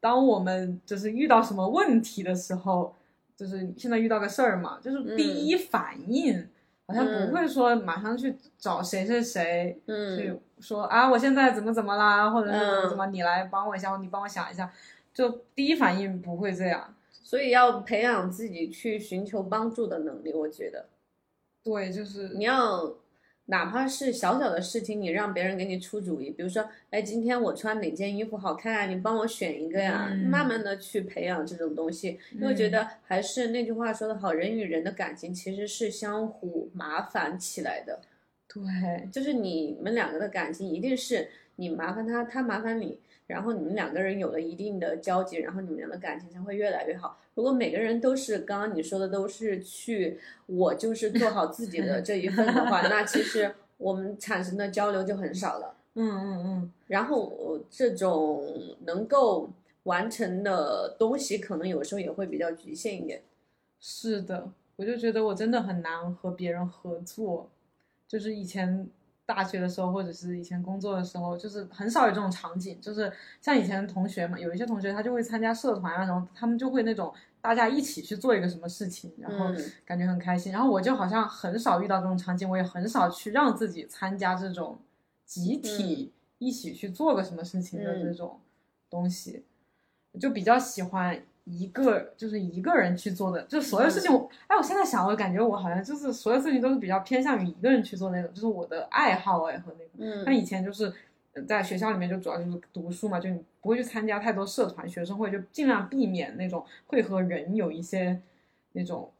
当我们就是遇到什么问题的时候，就是现在遇到个事儿嘛，就是第一反应、好像不会说马上去找谁谁谁、嗯。去说啊，我现在怎么怎么啦，或者是怎么嗯怎么，你来帮我一下，或你帮我想一下，就第一反应不会这样。所以要培养自己去寻求帮助的能力，我觉得。对，就是你要哪怕是小小的事情，你让别人给你出主意，比如说，哎，今天我穿哪件衣服好看啊？你帮我选一个呀。嗯慢慢的去培养这种东西，因为觉得还是那句话说的好，人与人的感情其实是相互麻烦起来的，对，就是你们两个的感情一定是你麻烦他，他麻烦你。然后你们两个人有了一定的交集，然后你们俩的感情才会越来越好。如果每个人都是刚刚你说的都是去我就是做好自己的这一份的话，那其实我们产生的交流就很少了。嗯嗯嗯，然后呃这种能够完成的东西，可能有时候也会比较局限一点。是的，我就觉得我真的很难和别人合作，就是以前大学的时候，或者是以前工作的时候，就是很少有这种场景。就是像以前同学嘛，有一些同学他就会参加社团啊，然后他们就会那种大家一起去做一个什么事情，然后嗯感觉很开心。然后我就好像很少遇到这种场景，我也很少去让自己参加这种集体一起去做个什么事情的这嗯种东西。就比较喜欢一个就是一个人去做的，就所有事情我，哎，我现在想，我感觉我好像就是所有事情都是比较偏向于一个人去做那种，就是我的爱好哎和那个。那嗯以前就是呃在学校里面就主要就是读书嘛，就你不会去参加太多社团、学生会，就尽量避免那种会和人有一些那种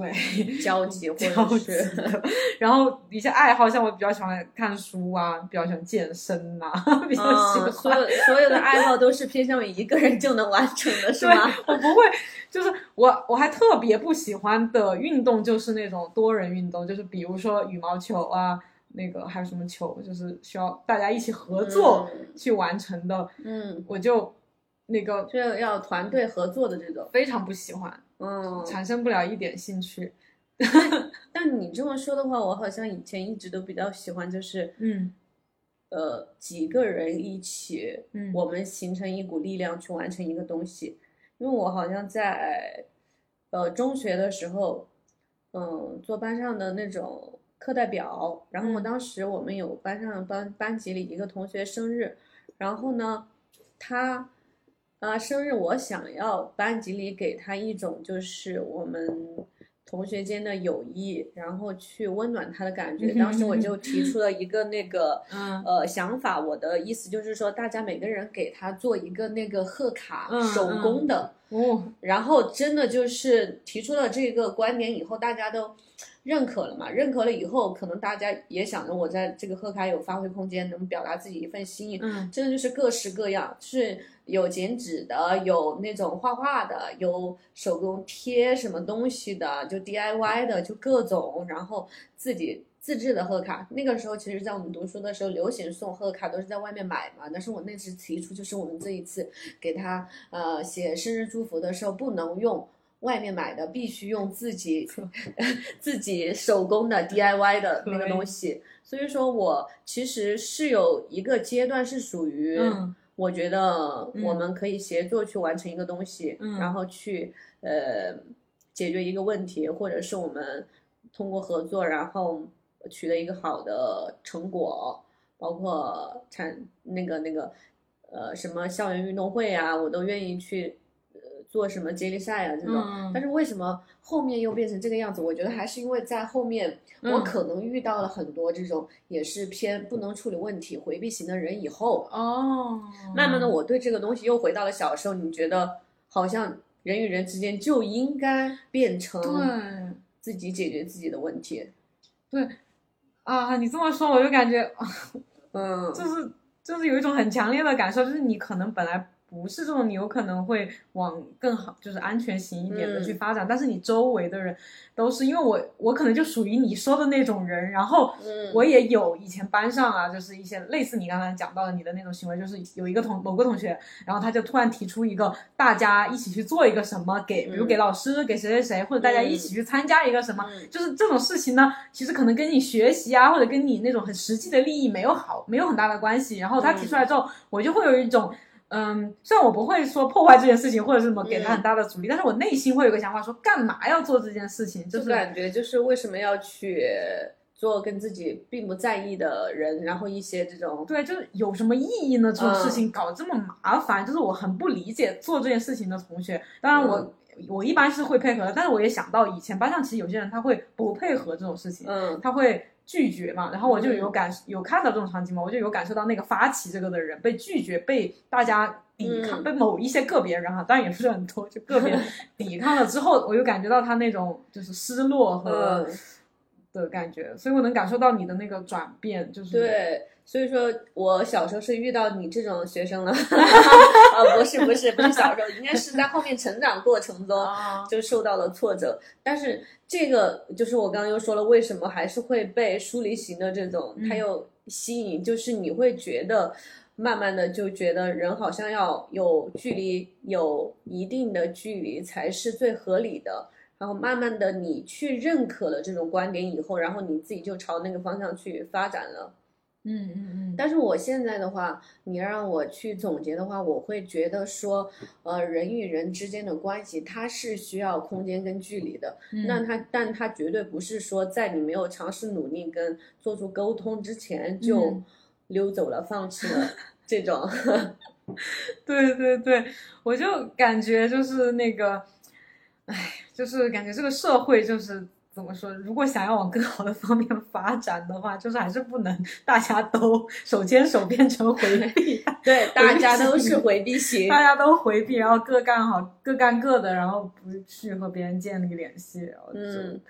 对交集 或交者集是。然后一些爱好，像我比较喜欢看书啊，比较喜欢健身呐、比较喜嗯，欢所有所有的爱好都是偏向于一个人就能完成的，是对吗？，我不会，就是我我还特别不喜欢的运动就是那种多人运动，就是比如说羽毛球啊，那个还有什么球，就是需要大家一起合作嗯去完成的，嗯，我就那个就要团队合作的这种，非常不喜欢，嗯。产生不了一点兴趣。但你这么说的话，我好像以前一直都比较喜欢，就是嗯呃几个人一起，嗯我们形成一股力量去完成一个东西。因为我好像在呃中学的时候，嗯，做班上的那种课代表，然后我嗯当时我们有班上班班级里一个同学生日，然后呢，他啊生日，我想要班级里给他一种就是我们同学间的友谊，然后去温暖他的感觉。当时我就提出了一个那个 嗯呃想法，我的意思就是说，大家每个人给他做一个那个贺卡，嗯手工的。哦，然后真的就是提出了这个观点以后，大家都认可了嘛？认可了以后，可能大家也想着我在这个贺卡有发挥空间，能表达自己一份心意。嗯真的就是各式各样，是有剪纸的，有那种画画的，有手工贴什么东西的，就 DIY 的，就各种，然后自己自制的贺卡。那个时候，其实在我们读书的时候，流行送贺卡都是在外面买嘛。但是我那次提出，就是我们这一次给他呃写生日祝福的时候，不能用。外面买的必须用自己 自己手工的 DIY 的那个东西，所以说我其实是有一个阶段是属于，嗯我觉得嗯。我们可以协作去完成一个东西，嗯。然后去呃解决一个问题，或者是我们通过合作，然后取得一个好的成果，包括产那个那个呃什么校园运动会啊，我都愿意去呃做什么接力赛啊这种。嗯但是为什么后面又变成这个样子？我觉得还是因为在后面，我嗯可能遇到了很多这种也是偏不能处理问题、回避型的人以后，哦，慢慢的我对这个东西又回到了小时候。你觉得好像人与人之间就应该变成对自己解决自己的问题。对啊，你这么说我就感觉嗯，就是就是有一种很强烈的感受，就是你可能本来不是这种，你有可能会往更好，就是安全型一点的嗯。去发展，但是你周围的人都是因为我我可能就属于你说的那种人，然后嗯。我也有以前班上啊，就是一些类似你刚才讲到的你的那种行为，就是有一个同某个同学，然后他就突然提出一个大家一起去做一个什么，给比如嗯。给老师，给谁谁谁，或者大家一起去参加一个什么，嗯。就是这种事情呢，其实可能跟你学习啊，或者跟你那种很实际的利益没有好，没有很大的关系。然后他提出来之后，我就会有一种，嗯，虽然我不会说破坏这件事情或者是什么给他很大的阻力，但是我内心会有个想法说，干嘛要做这件事情？就就是感觉就是为什么要去做跟自己并不在意的人，然后一些这种对，就是有什么意义呢？这种事嗯情搞这么麻烦，就是我很不理解做这件事情的同学。当然我。我一般是会配合的，但是我也想到以前班上其实有些人他会不配合这种事情，嗯他会拒绝嘛，然后我就嗯有感、有看到这种场景嘛，我就有感受到那个发起这个的人被拒绝，被大家抵抗，嗯被某一些个别人哈，当然也不是很多，就个别 抵抗了之后，我就感觉到他那种就是失落和嗯。的感觉，所以我能感受到你的那个转变，就是对，所以说我小时候是遇到你这种学生了，啊，不是不是不是小时候，应该是在后面成长过程中啊，就受到了挫折。但是这个就是我刚刚又说了，为什么还是会被疏离型的这种嗯它又吸引，就是你会觉得。慢慢的就觉得人好像要有距离，有一定的距离才是最合理的。然后慢慢的你去认可了这种观点以后，然后你自己就朝那个方向去发展了。嗯嗯嗯，但是我现在的话，你让我去总结的话，我会觉得说，呃，人与人之间的关系，它是需要空间跟距离的。那它，但它绝对不是说在你没有尝试努力跟做出沟通之前就嗯溜走了、放弃了 这种。对对对，我就感觉就是那个，哎，就是感觉这个社会就是怎么说，如果想要往更好的方面发展的话，就是还是不能大家都手牵手变成回避，对，大家都是回避型。大家都回避，然后各干好各干各的，然后不去和别人建立联系，然后就、嗯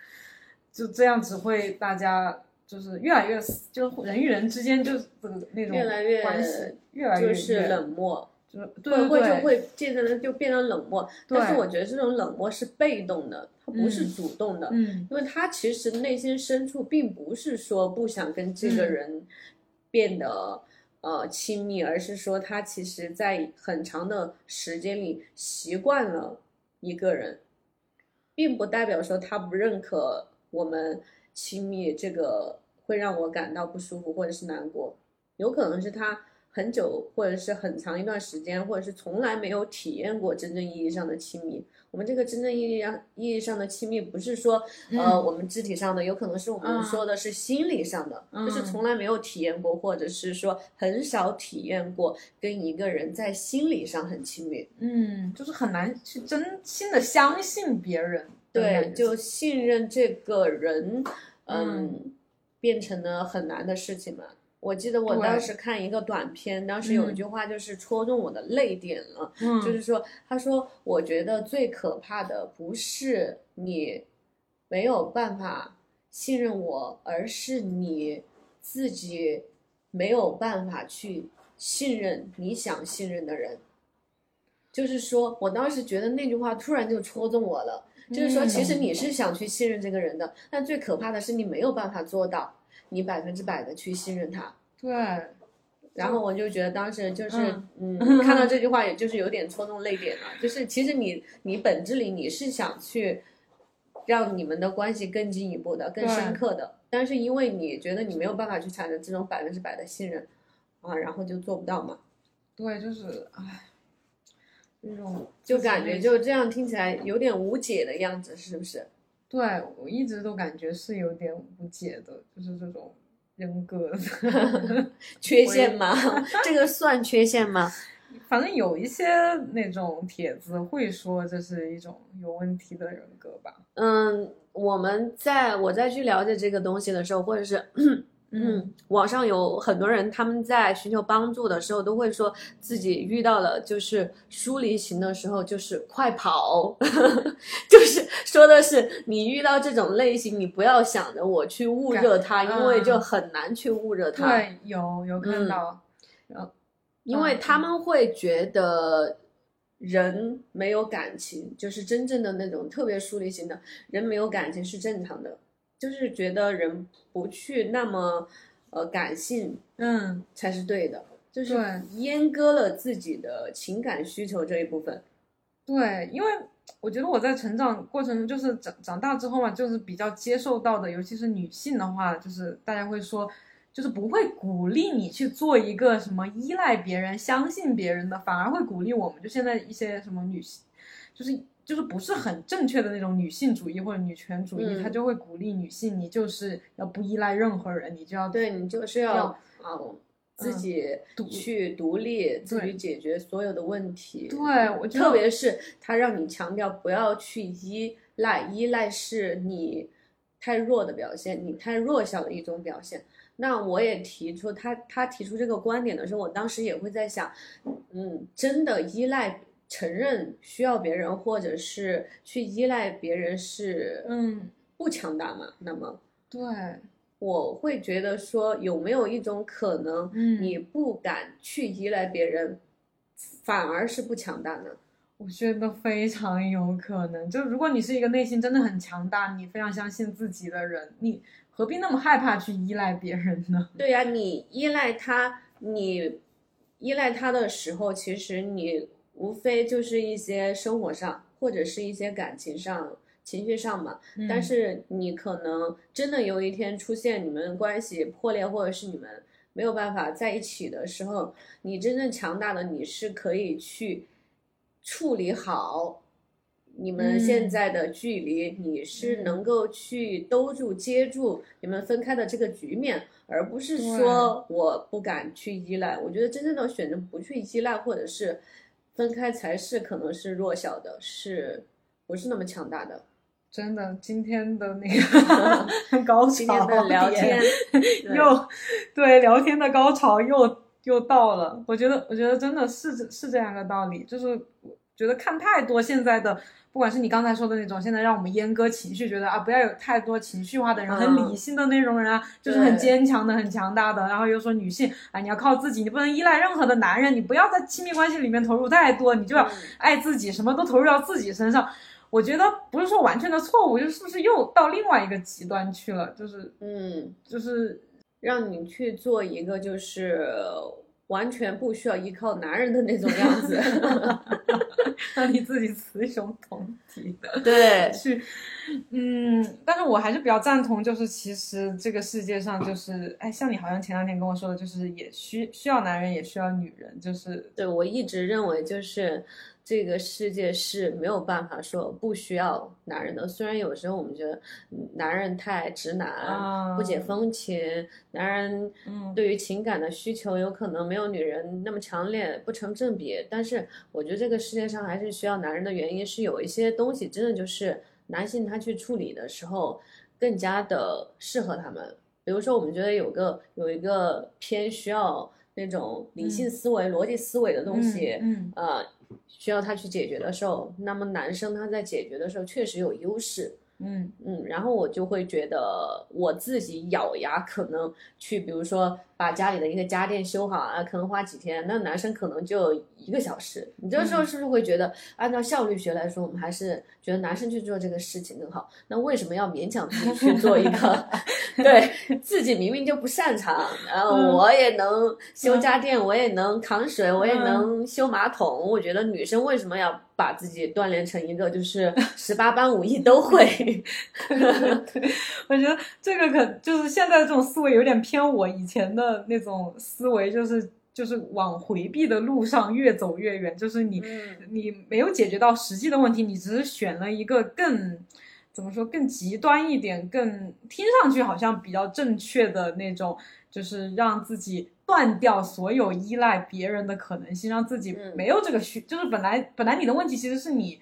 就这样只会大家。就是越来越，就是人与人之间就是那种越来越关系越来越就是冷漠，就会对对会就会渐渐的就变得冷漠。但是我觉得这种冷漠是被动的，他不是嗯主动的。嗯因为他其实内心深处并不是说不想跟这个嗯人变得、呃亲密，而是说他其实在很长的时间里习惯了一个人，并不代表说他不认可我们亲密这个会让我感到不舒服或者是难过，有可能是他。很久，或者是很长一段时间，或者是从来没有体验过真正意义上的亲密。我们这个真正意义上意义上的亲密，不是说呃嗯我们肢体上的，有可能是我们嗯说的是心理上的，就是嗯从来没有体验过，或者是说很少体验过跟一个人在心理上很亲密。嗯，就是很难去真心的相信别人对，就信任这个人，嗯，嗯变成了很难的事情嘛。我记得我当时看一个短片，当时有一嗯句话就是戳中我的泪点了。嗯，就是说，他说，我觉得最可怕的不是你没有办法信任我，而是你自己没有办法去信任你想信任的人。就是说我当时觉得那句话突然就戳中我了，就是说，其实嗯你是想去信任这个人的，但最可怕的是你没有办法做到，你百分之百的去信任他。对，然后我就觉得当时就是，嗯嗯，看到这句话，也就是有点戳中泪点了。就是其实你你本质里你是想去让你们的关系更进一步的、更深刻的，但是因为你觉得你没有办法去产生这种百分之百的信任啊，然后就做不到嘛，对，就是唉，那种就感觉就这样听起来有点无解的样子，是不是？对我一直都感觉是有点无解的，就是这种人格，缺陷吗？这个算缺陷吗？反正有一些那种帖子会说这是一种有问题的人格吧。嗯，我们在我在去了解这个东西的时候，或者是嗯，网上有很多人，他们在寻求帮助的时候，都会说自己遇到了就是疏离型的时候，就是快跑，就是说的是你遇到这种类型，你不要想着我去捂热它，感因为就嗯很难去捂热它。对，有有看嗯到，因为嗯他们会觉得人没有感情，就是真正的那种特别疏离型的人没有感情是正常的，就是觉得人不去那么呃感性嗯，才是对的，就是阉割了自己的情感需求这一部分。对，因为我觉得我在成长过程中，就是长长大之后嘛，就是比较接受到的，尤其是女性的话，就是大家会说，就是不会鼓励你去做一个什么依赖别人、相信别人的，反而会鼓励我们。就现在一些什么女性，就是就是不是很正确的那种女性主义或者女权主义，嗯它就会鼓励女性，你就是要不依赖任何人，你就要对你就是要要啊自己去独立，自己解决所有的问题。对我觉得特别是他让你强调不要去依赖，依赖是你太弱的表现，你太弱小的一种表现。那我也提出他他提出这个观点的时候，我当时也会在想，嗯，真的依赖。承认需要别人，或者是去依赖别人是嗯不强大嘛？那么对，我会觉得说，有没有一种可能，嗯你不敢去依赖别人，反而是不强大呢？我觉得非常有可能。就如果你是一个内心真的很强大，你非常相信自己的人，你何必那么害怕去依赖别人呢？对呀、你依赖他，你依赖他的时候，其实你无非就是一些生活上或者是一些感情上、情绪上嘛。嗯但是你可能真的有一天出现你们关系破裂，或者是你们没有办法在一起的时候，你真正强大的你是可以去处理好你们嗯现在的距离，你是嗯能够去兜住、接住你们分开的这个局面，而不是说我不敢去依赖。我觉得真正的选择不去依赖，或者是分开，才是可能是弱小的，是不是那么强大的？真的，今天的那 个高潮今天的聊天又对聊天的高潮又又到了。我觉得，我觉得真的是这是这样一个道理，就是我觉得看太多现在的，不管是你刚才说的那种，现在让我们阉割情绪，觉得啊不要有太多情绪化的人，嗯很理性的那种人啊，就是很坚强的、很强大的。然后又说女性啊，你要靠自己，你不能依赖任何的男人，你不要在亲密关系里面投入太多，你就要嗯爱自己，什么都投入到自己身上。我觉得不是说完全的错误，就是不是又到另外一个极端去了？就是嗯，就是让你去做一个就是完全不需要依靠男人的那种样子。让你自己雌雄同体的 对，去，嗯，但是我还是比较赞同，就是其实这个世界上就是，哎，像你好像前两天跟我说的，就是也需需要男人，也需要女人，就是对我一直认为就是这个世界是没有办法说不需要男人的。虽然有时候我们觉得嗯男人太直男，啊不解风情，男人嗯对于情感的需求有可能没有女人那么强烈，不成正比。但是我觉得这个世界上还是需要男人的原因是有一些东西真的就是男性他去处理的时候更加的适合他们。比如说，我们觉得有个有一个偏需要那种理性思维、逻辑思维的东西，嗯呃，需要他去解决的时候，那么男生他在解决的时候确实有优势。嗯嗯，然后我就会觉得我自己咬牙可能去，比如说把家里的一个家电修好啊，可能花几天，那男生可能就一个小时。你这时候嗯是不是会觉得，按照效率学来说，我们还是觉得男生去做这个事情更好？那为什么要勉强自己去做一个？对自己明明就不擅长，然后嗯我也能修家电，我也能扛水，我也嗯能修马桶。我觉得女生为什么要把自己锻炼成一个就是 十八般武艺都会？对，我觉得这个可就是现在这种思维有点偏我以前的那种思维，就是就是往回避的路上越走越远，就是你、嗯你没有解决到实际的问题，你只是选了一个更怎么说更极端一点、更听上去好像比较正确的那种，就是让自己断掉所有依赖别人的可能性，让自己嗯没有这个需，就是本来本来你的问题其实是你。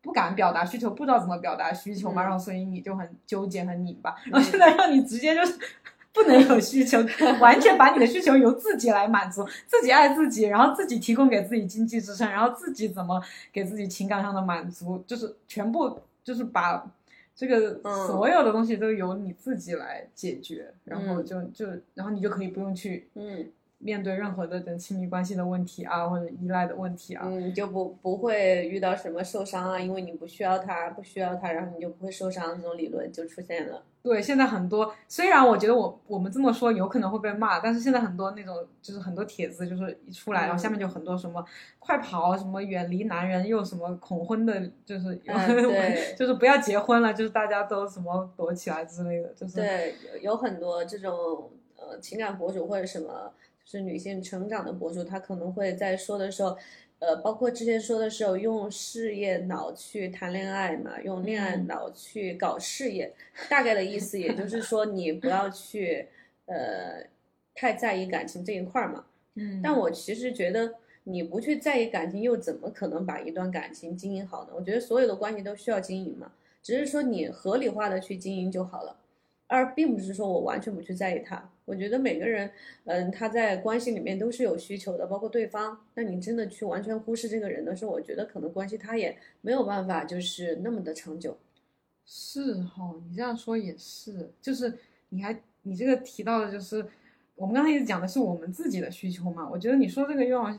不敢表达需求，不知道怎么表达需求嘛，嗯然后所以你就很纠结、很拧巴。然后现在让你直接就是不能有需求，完全把你的需求由自己来满足，自己爱自己，然后自己提供给自己经济支撑，然后自己怎么给自己情感上的满足，就是全部就是把这个嗯。所有的东西都由你自己来解决，然后嗯。就就然后你就可以不用去嗯面对任何的等亲密关系的问题啊，或者依赖的问题啊。嗯，就不不会遇到什么受伤啊，因为你不需要他，不需要他，然后你就不会受伤，这种理论就出现了。对，现在很多虽然我觉得我我们这么说有可能会被骂，但是现在很多那种就是很多帖子就是一出来，然后下面就很多什么快跑，什么远离男人，又什么恐婚的，就是 对 就是不要结婚了，就是大家都什么躲起来之类的，就是对，有有很多这种呃情感博主或者什么，就是女性成长的博主，她可能会在说的时候，呃，包括之前说的时候，用事业脑去谈恋爱嘛，用恋爱嗯脑去搞事业，大概的意思也就是说，你不要去呃太在意感情这一块儿嘛。嗯，但我其实觉得，你不去在意感情，又怎么可能把一段感情经营好呢？我觉得所有的关系都需要经营嘛，只是说你合理化的去经营就好了，而并不是说我完全不去在意他。我觉得每个人，嗯，他在关系里面都是有需求的，包括对方。那你真的去完全忽视这个人的时候，我觉得可能关系他也没有办法就是那么的长久。是哈，你这样说也是，就是你还你这个提到的，就是我们刚才一直讲的是我们自己的需求嘛。我觉得你说这个让我，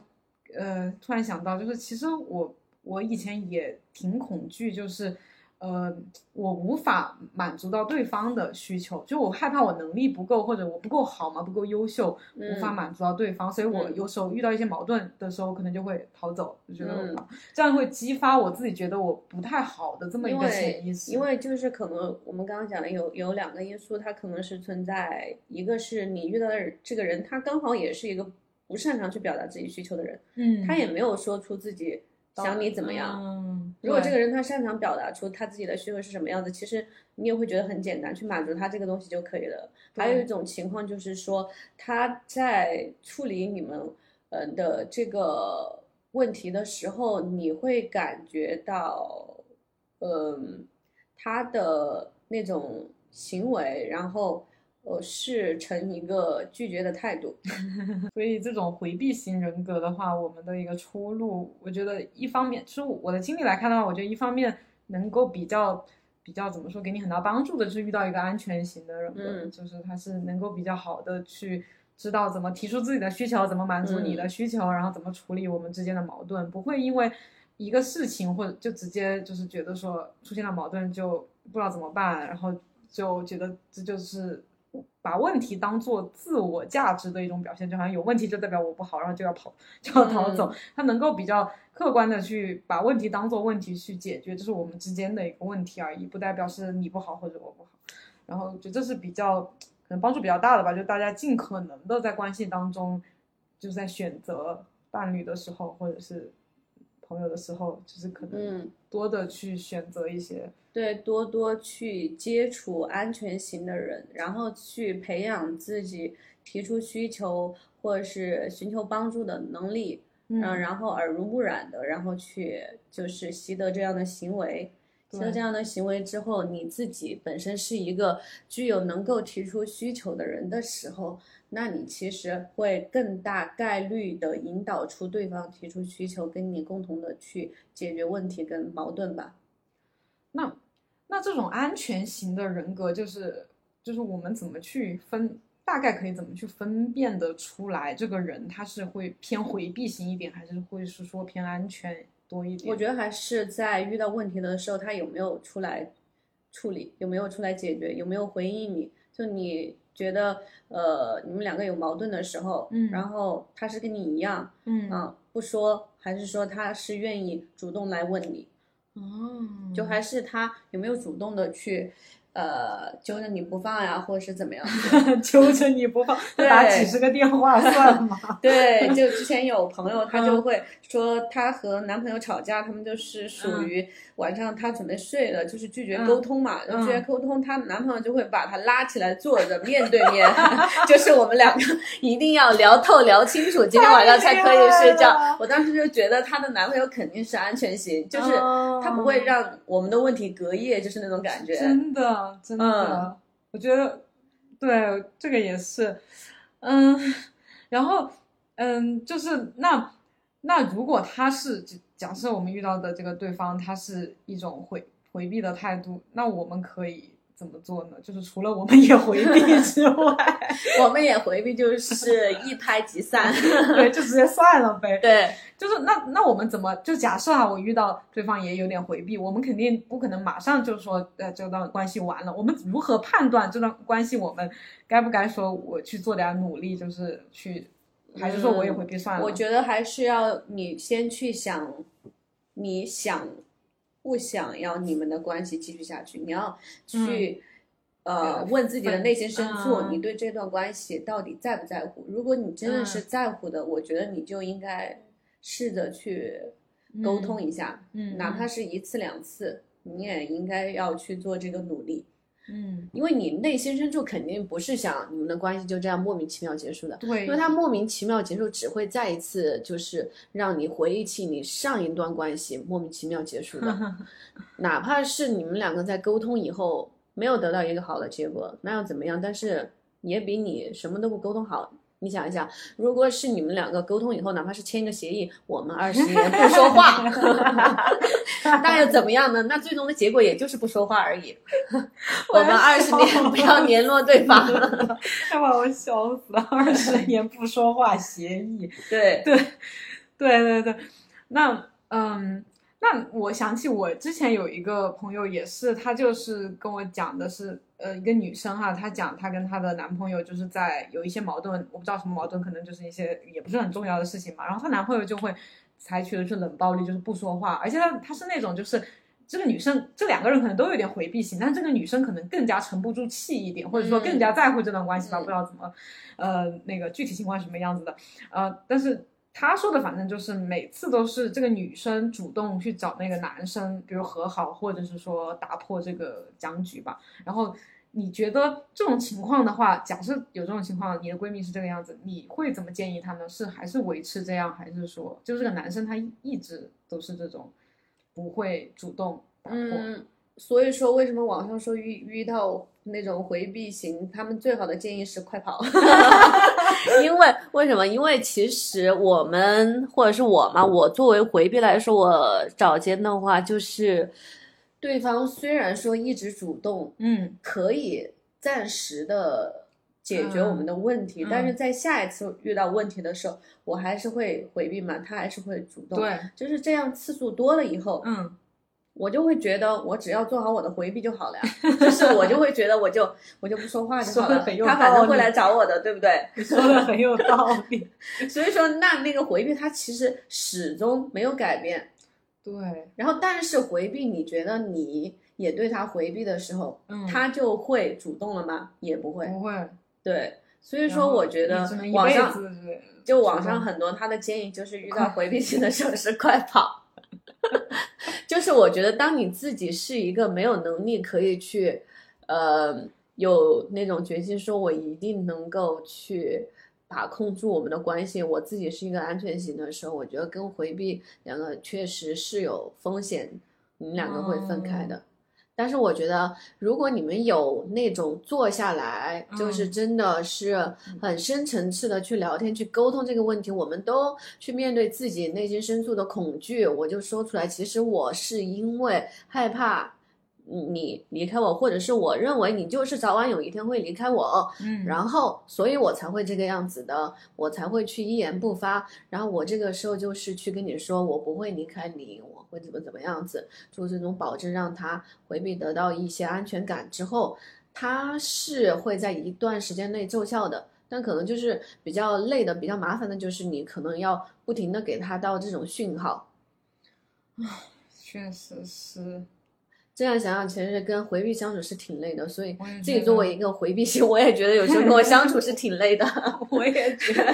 呃，突然想到，就是其实我我以前也挺恐惧，就是呃，我无法满足到对方的需求，就我害怕我能力不够，或者我不够好嘛，不够优秀，无法嗯满足到对方，所以我嗯有时候遇到一些矛盾的时候，可能就会逃走，就觉得嗯这样会激发我自己觉得我不太好的这么一个潜意识。因为就是可能我们刚刚讲的有有两个因素，它可能是存在，一个是你遇到的这个人，他刚好也是一个不擅长去表达自己需求的人，嗯，他也没有说出自己想你怎么样。嗯，如果这个人他擅长表达出他自己的需求是什么样子，其实你也会觉得很简单，去满足他这个东西就可以了。还有一种情况就是说，他在处理你们呃的这个问题的时候，你会感觉到，嗯、他的那种行为，然后呃是呈一个拒绝的态度。所以这种回避型人格的话，我们的一个出路，我觉得一方面，就是我的经历来看的话，我觉得一方面能够比较比较怎么说，给你很大帮助的，就是遇到一个安全型的人格，嗯就是他是能够比较好的去知道怎么提出自己的需求，怎么满足你的嗯需求，然后怎么处理我们之间的矛盾，不会因为一个事情或者就直接就是觉得说出现了矛盾就不知道怎么办，然后就觉得这就是把问题当做自我价值的一种表现，就好像有问题就代表我不好，然后就要跑就要逃走。他能够比较客观的去把问题当做问题去解决，这是我们之间的一个问题而已，不代表是你不好或者我不好。然后就这是比较可能帮助比较大的吧，就大家尽可能的在关系当中，就是在选择伴侣的时候或者是朋友的时候，就是可能嗯，多的去选择一些。对，多多去接触安全型的人，然后去培养自己提出需求或者是寻求帮助的能力，嗯然后耳濡目染的，然后去就是习得这样的行为。习得这样的行为之后，你自己本身是一个具有能够提出需求的人的时候，那你其实会更大概率的引导出对方提出需求，跟你共同的去解决问题跟矛盾吧。那那这种安全型的人格，就是就是我们怎么去分，大概可以怎么去分辨得出来，这个人他是会偏回避型一点，还是会是说偏安全多一点？我觉得还是在遇到问题的时候，他有没有出来处理，有没有出来解决，有没有回应你？就你觉得，呃，你们两个有矛盾的时候，嗯然后他是跟你一样，嗯啊，不说，还是说他是愿意主动来问你？哦，就还是他有没有主动的去，呃，揪着你不放呀，或者是怎么样？揪着你不放，对打几十个电话算吗？对，就之前有朋友，他就嗯会说，她和男朋友吵架，他们就是属于晚上她准备睡了，就是拒绝沟通嘛，嗯拒绝沟通，她男朋友就会把她拉起来坐着，面对面，就是我们两个一定要聊透聊清楚，今天晚上才可以睡觉。我当时就觉得她的男朋友肯定是安全型，就是哦他不会让我们的问题隔夜，就是那种感觉。真的，真的，嗯。我觉得对这个也是，嗯，然后嗯，就是那那如果他是假假设我们遇到的这个对方，他是一种回回避的态度，那我们可以怎么做呢？就是除了我们也回避 之外，我们也回避，就是一拍即散。对，就直接算了呗。对，就是那那我们怎么就假设啊，我遇到对方也有点回避，我们肯定不可能马上就说呃这段关系完了。我们如何判断这段关系我们该不该说我去做点努力，就是去，还是说我也回避算了？我觉得还是要你先去想，你想不想要你们的关系继续下去？你要去、呃呃问自己的内心深处，嗯你对这段关系到底在不在乎？如果你真的是嗯在乎的，我觉得你就应该试着去沟通一下，嗯，哪怕是一次两次，你也应该要去做这个努力。嗯，因为你内心深处肯定不是想你们的关系就这样莫名其妙结束的，对，因为他莫名其妙结束，只会再一次就是让你回忆起你上一段关系莫名其妙结束的，哪怕是你们两个在沟通以后没有得到一个好的结果，那又怎么样？但是也比你什么都不沟通好。你想一想，如果是你们两个沟通以后，哪怕是签一个协议，我们二十年不说话，那又怎么样呢？那最终的结果也就是不说话而已。我们二十年不要联络对方。要把我笑死了！二十年不说话协议，对，对，对对对，那嗯，那我想起我之前有一个朋友，也是她就是跟我讲的是，呃，一个女生哈，她讲她跟她的男朋友就是在有一些矛盾，我不知道什么矛盾，可能就是一些也不是很重要的事情嘛。然后她男朋友就会采取的是冷暴力，就是不说话，而且她她是那种就是这个女生，这两个人可能都有点回避型，但这个女生可能更加沉不住气一点，或者说更加在乎这段关系吧，嗯不知道怎么，呃，那个具体情况是什么样子的，呃，但是。他说的反正就是每次都是这个女生主动去找那个男生，比如和好，或者是说打破这个僵局吧。然后你觉得这种情况的话，假设有这种情况，你的闺蜜是这个样子，你会怎么建议她呢？是还是维持这样，还是说就这个男生他一直都是这种不会主动打破？嗯，所以说为什么网上说遇遇到那种回避型，他们最好的建议是快跑。因为为什么？因为其实我们或者是我嘛，我作为回避来说，我找间的话，就是对方虽然说一直主动，嗯可以暂时的解决我们的问题，嗯但是在下一次遇到问题的时候，我还是会回避嘛，他还是会主动。，对，就是这样次数多了以后，嗯我就会觉得我只要做好我的回避就好了呀，就是我就会觉得我就我就不说话就好了他反正会来找我的，对不对？你 说的很有道理。所以说，那那个回避他其实始终没有改变。对，然后，但是回避，你觉得你也对他回避的时候，嗯，他就会主动了吗？也不会。不会。对，所以说我觉得网上就网上很多他的建议就是遇到回避型的时候是快跑。就是我觉得，当你自己是一个没有能力可以去，呃，有那种决心，说我一定能够去把控住我们的关系，我自己是一个安全型的时候，我觉得跟回避两个确实是有风险，你们两个会分开的。但是我觉得，如果你们有那种坐下来，就是嗯。真的是很深层次的去聊天、去沟通这个问题，我们都去面对自己内心深处的恐惧，我就说出来，其实我是因为害怕你离开我，或者是我认为你就是早晚有一天会离开我，嗯，然后，所以我才会这个样子的，我才会去一言不发。然后我这个时候就是去跟你说，我不会离开你，我会怎么怎么样子，做这种保证，让他回避得到一些安全感之后，他是会在一段时间内奏效的。但可能就是比较累的、比较麻烦的，就是你可能要不停的给他到这种讯号。确实是，这样想想，其实跟回避相处是挺累的，所以自己作为一个回避型，我也觉得有时候跟我相处是挺累的。我也觉得，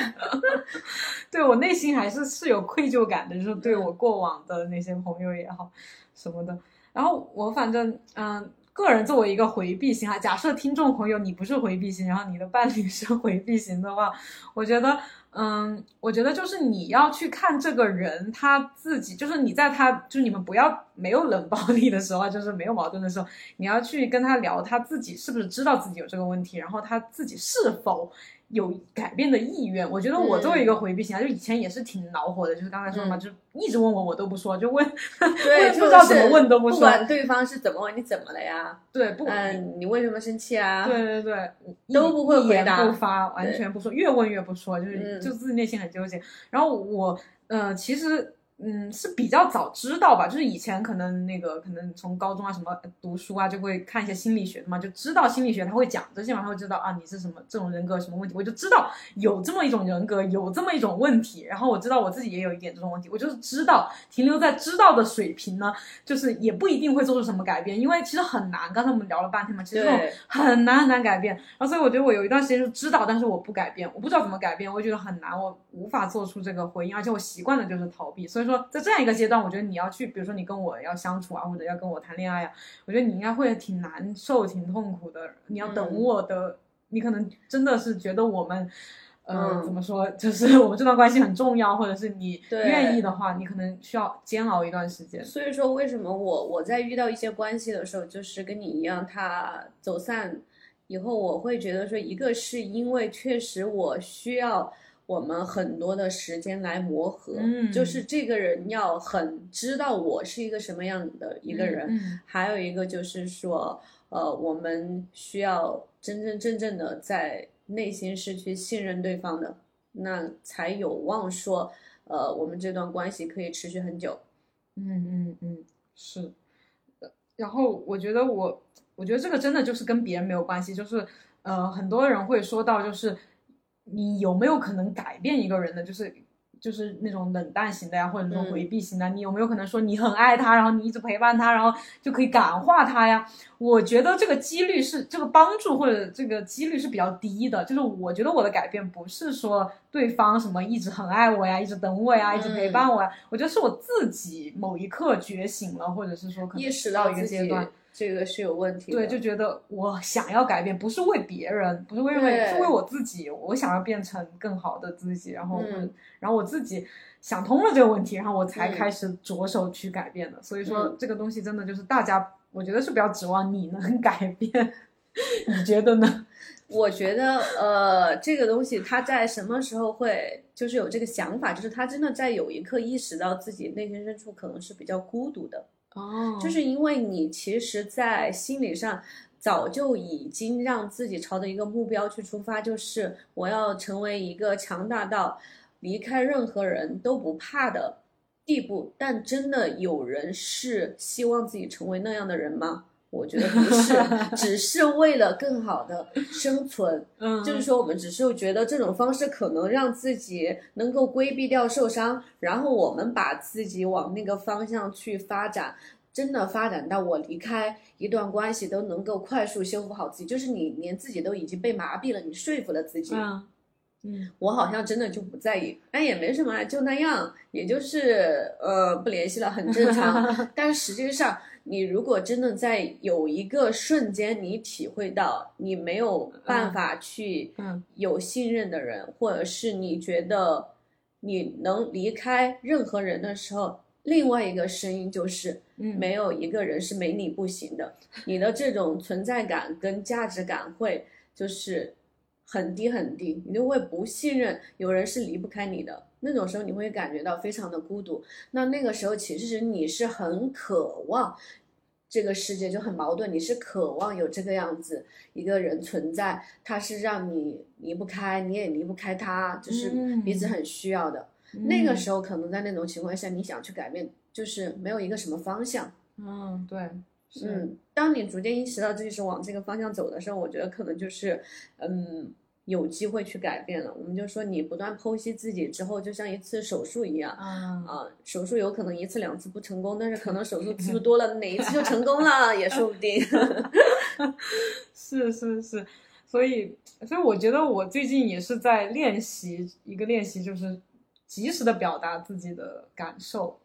对我内心还是是有愧疚感的，就是对我过往的那些朋友也好什么的。然后我反正嗯、个人作为一个回避型啊，假设听众朋友你不是回避型，然后你的伴侣是回避型的话，我觉得嗯，我觉得就是你要去看这个人他自己，就是你在他就是你们不要没有冷暴力的时候，就是没有矛盾的时候，你要去跟他聊他自己是不是知道自己有这个问题，然后他自己是否有改变的意愿。我觉得我作为一个回避型啊，就以前也是挺恼火的，就是刚才说的嘛，嗯就一直问我我都不说，就问 对，不知道怎么就是问都不说不管对方是怎么问，你怎么了呀？对不嗯，你为什么生气啊？对对对，都不会回答不发，完全不说，越问越不说，就是、嗯就自己内心很纠结。然后我呃，其实嗯是比较早知道吧，就是以前可能那个可能从高中啊什么读书啊，就会看一些心理学的嘛，就知道心理学他会讲这些嘛，他会知道啊你是什么这种人格什么问题，我就知道有这么一种人格，有这么一种问题，然后我知道我自己也有一点这种问题，我就是知道停留在知道的水平呢，就是也不一定会做出什么改变，因为其实很难。刚才我们聊了半天嘛，其实这种很难很难改变。然后所以我觉得我有一段时间就知道，但是我不改变，我不知道怎么改变，我觉得很难，我无法做出这个回应，而且我习惯的就是逃避。所以说在这样一个阶段，我觉得你要去，比如说你跟我要相处啊，或者要跟我谈恋爱啊，我觉得你应该会挺难受、挺痛苦的。你要等嗯我的，你可能真的是觉得我们。呃，嗯怎么说？就是我们这段关系很重要，或者是你愿意的话，你可能需要煎熬一段时间。所以说，为什么我我在遇到一些关系的时候，就是跟你一样，他走散以后，我会觉得说，一个是因为确实我需要我们很多的时间来磨合，嗯就是这个人要很知道我是一个什么样的一个人，嗯还有一个就是说，呃，我们需要真真正正的在内心是去信任对方的，那才有望说，呃，我们这段关系可以持续很久。嗯嗯嗯，是。呃然后我觉得我，我觉得这个真的就是跟别人没有关系，就是呃，很多人会说到，就是你有没有可能改变一个人的？就是就是那种冷淡型的呀，或者那种嗯回避型的，你有没有可能说你很爱他，然后你一直陪伴他，然后就可以感化他呀？我觉得这个几率是这个帮助或者这个几率是比较低的。就是我觉得我的改变不是说对方什么一直很爱我呀，一直等我呀，一直陪伴我呀，我觉得是我自己某一刻觉醒了，或者是说可能意识到一个阶段。这个是有问题的。对，就觉得我想要改变，不是为别人，不是为为，是为我自己。我想要变成更好的自己，然后，嗯然后我自己想通了这个问题，然后我才嗯开始着手去改变的。所以说，嗯这个东西真的就是大家，我觉得是不要指望你能 改变，你觉得呢？我觉得，呃，这个东西他在什么时候会就是有这个想法，就是他真的在有一刻意识到自己内心深处可能是比较孤独的，哦就是因为你其实，在心理上早就已经让自己朝着一个目标去出发，就是我要成为一个强大到离开任何人都不怕的地步。但真的有人是希望自己成为那样的人吗？我觉得不是，只是为了更好的生存。嗯，就是说，我们只是觉得这种方式可能让自己能够规避掉受伤，然后我们把自己往那个方向去发展，真的发展到我离开一段关系都能够快速修复好自己，就是你连自己都已经被麻痹了，你说服了自己，嗯嗯我好像真的就不在意，但也没什么，就那样，也就是呃不联系了，很正常。但是实际上，你如果真的在有一个瞬间，你体会到你没有办法去嗯。有信任的人，或者是你觉得你能离开任何人的时候，另外一个声音就是嗯，没有一个人是没你不行的，你的这种存在感跟价值感会就是很低很低，你就会不信任有人是离不开你的。那种时候你会感觉到非常的孤独，那那个时候其实你是很渴望这个世界就很矛盾，你是渴望有这个样子一个人存在，他是让你离不开，你也离不开他，就是彼此嗯很需要的。那个时候可能在那种情况下，你想去改变，就是没有一个什么方向。嗯对是嗯，当你逐渐意识到自己是往这个方向走的时候，我觉得可能就是，嗯，有机会去改变了。我们就说，你不断剖析自己之后，就像一次手术一样。啊啊，手术有可能一次两次不成功，但是可能手术次数多了，哪一次就成功了，也说不定。是是是，所以所以我觉得我最近也是在练习一个练习，就是及时的表达自己的感受。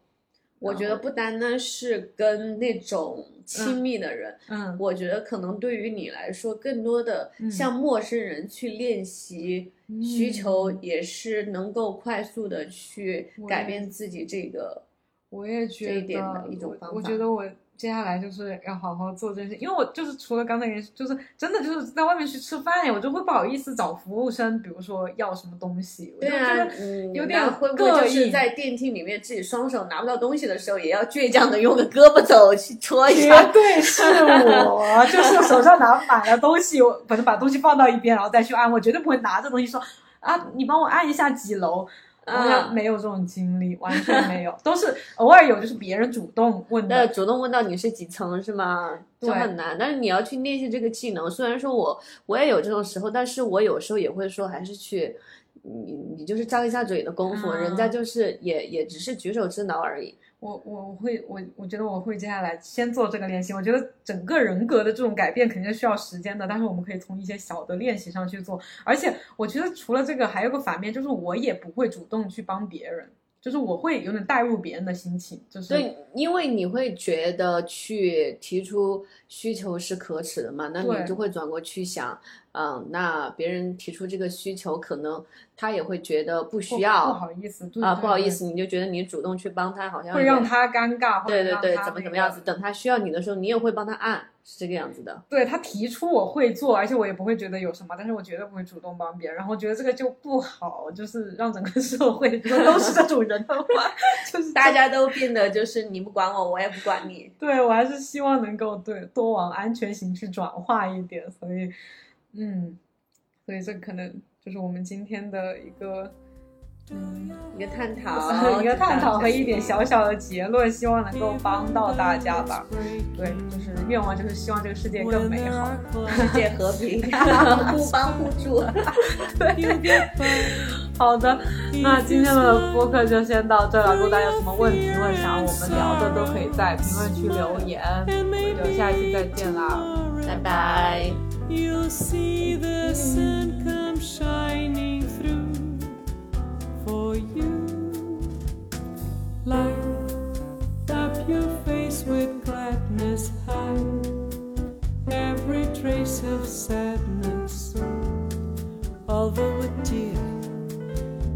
我觉得不单单是跟那种亲密的人，嗯。我觉得可能对于你来说，更多的嗯。向陌生人去练习需求，嗯也是能够快速的去改变自己这个。我也觉得一点的一种我方法我觉得我接下来就是要好好做这些，因为我就是除了刚才也就是真的就是在外面去吃饭呀，我就会不好意思找服务生，比如说要什么东西，我就对啊觉得，嗯，有点那会不膈会就是在电梯里面自己双手拿不到东西的时候，也要倔强的用个胳膊肘去戳一绝下？对是我，就是手上拿满了东西，我反正把东西放到一边，然后再去按，我绝对不会拿着东西说啊，你帮我按一下几楼。啊没有这种经历，完全没有，都是偶尔有，就是别人主动问那的。主动问到你是几层是吗？就很难，但是你要去练习这个技能。虽然说我我也有这种时候，但是我有时候也会说，还是去，你你就是张一下嘴的功夫，啊人家就是也也只是举手之劳而已。我我我会我我觉得我会接下来先做这个练习。我觉得整个人格的这种改变肯定是需要时间的，但是我们可以从一些小的练习上去做。而且我觉得除了这个，还有个反面，就是我也不会主动去帮别人，就是我会有点带入别人的心情，就是对，因为你会觉得去提出需求是可耻的嘛，那你就会转过去想，嗯，那别人提出这个需求，可能他也会觉得不不需要不好意思对啊，不好意思，你就觉得你主动去帮他，好像会让他尴尬，对对对，怎么怎么样子，等他需要你的时候，你也会帮他按，是这个样子的。对他提出我会做，而且我也不会觉得有什么，但是我绝对不会主动帮别人，然后觉得这个就不好，就是让整个社会都是这种人的话，就是大家都变得就是你不管我，我也不管你。对我还是希望能够对多往安全型去转化一点，所以嗯，所以这可能就是我们今天的一个嗯一个探讨，一个探讨和一点小小的结论，希望能够帮到大家吧。对，就是愿望就是希望这个世界更美好，世界和平，互帮互助。对，好的，那今天的播客就先到这了。如果大家有什么问题或者想要我们聊的，都可以在评论区留言。我们就下一期再见啦，拜拜。You'll see the sun come shining through for you. Light up your face with gladness, hide every trace of sadness. Although a tear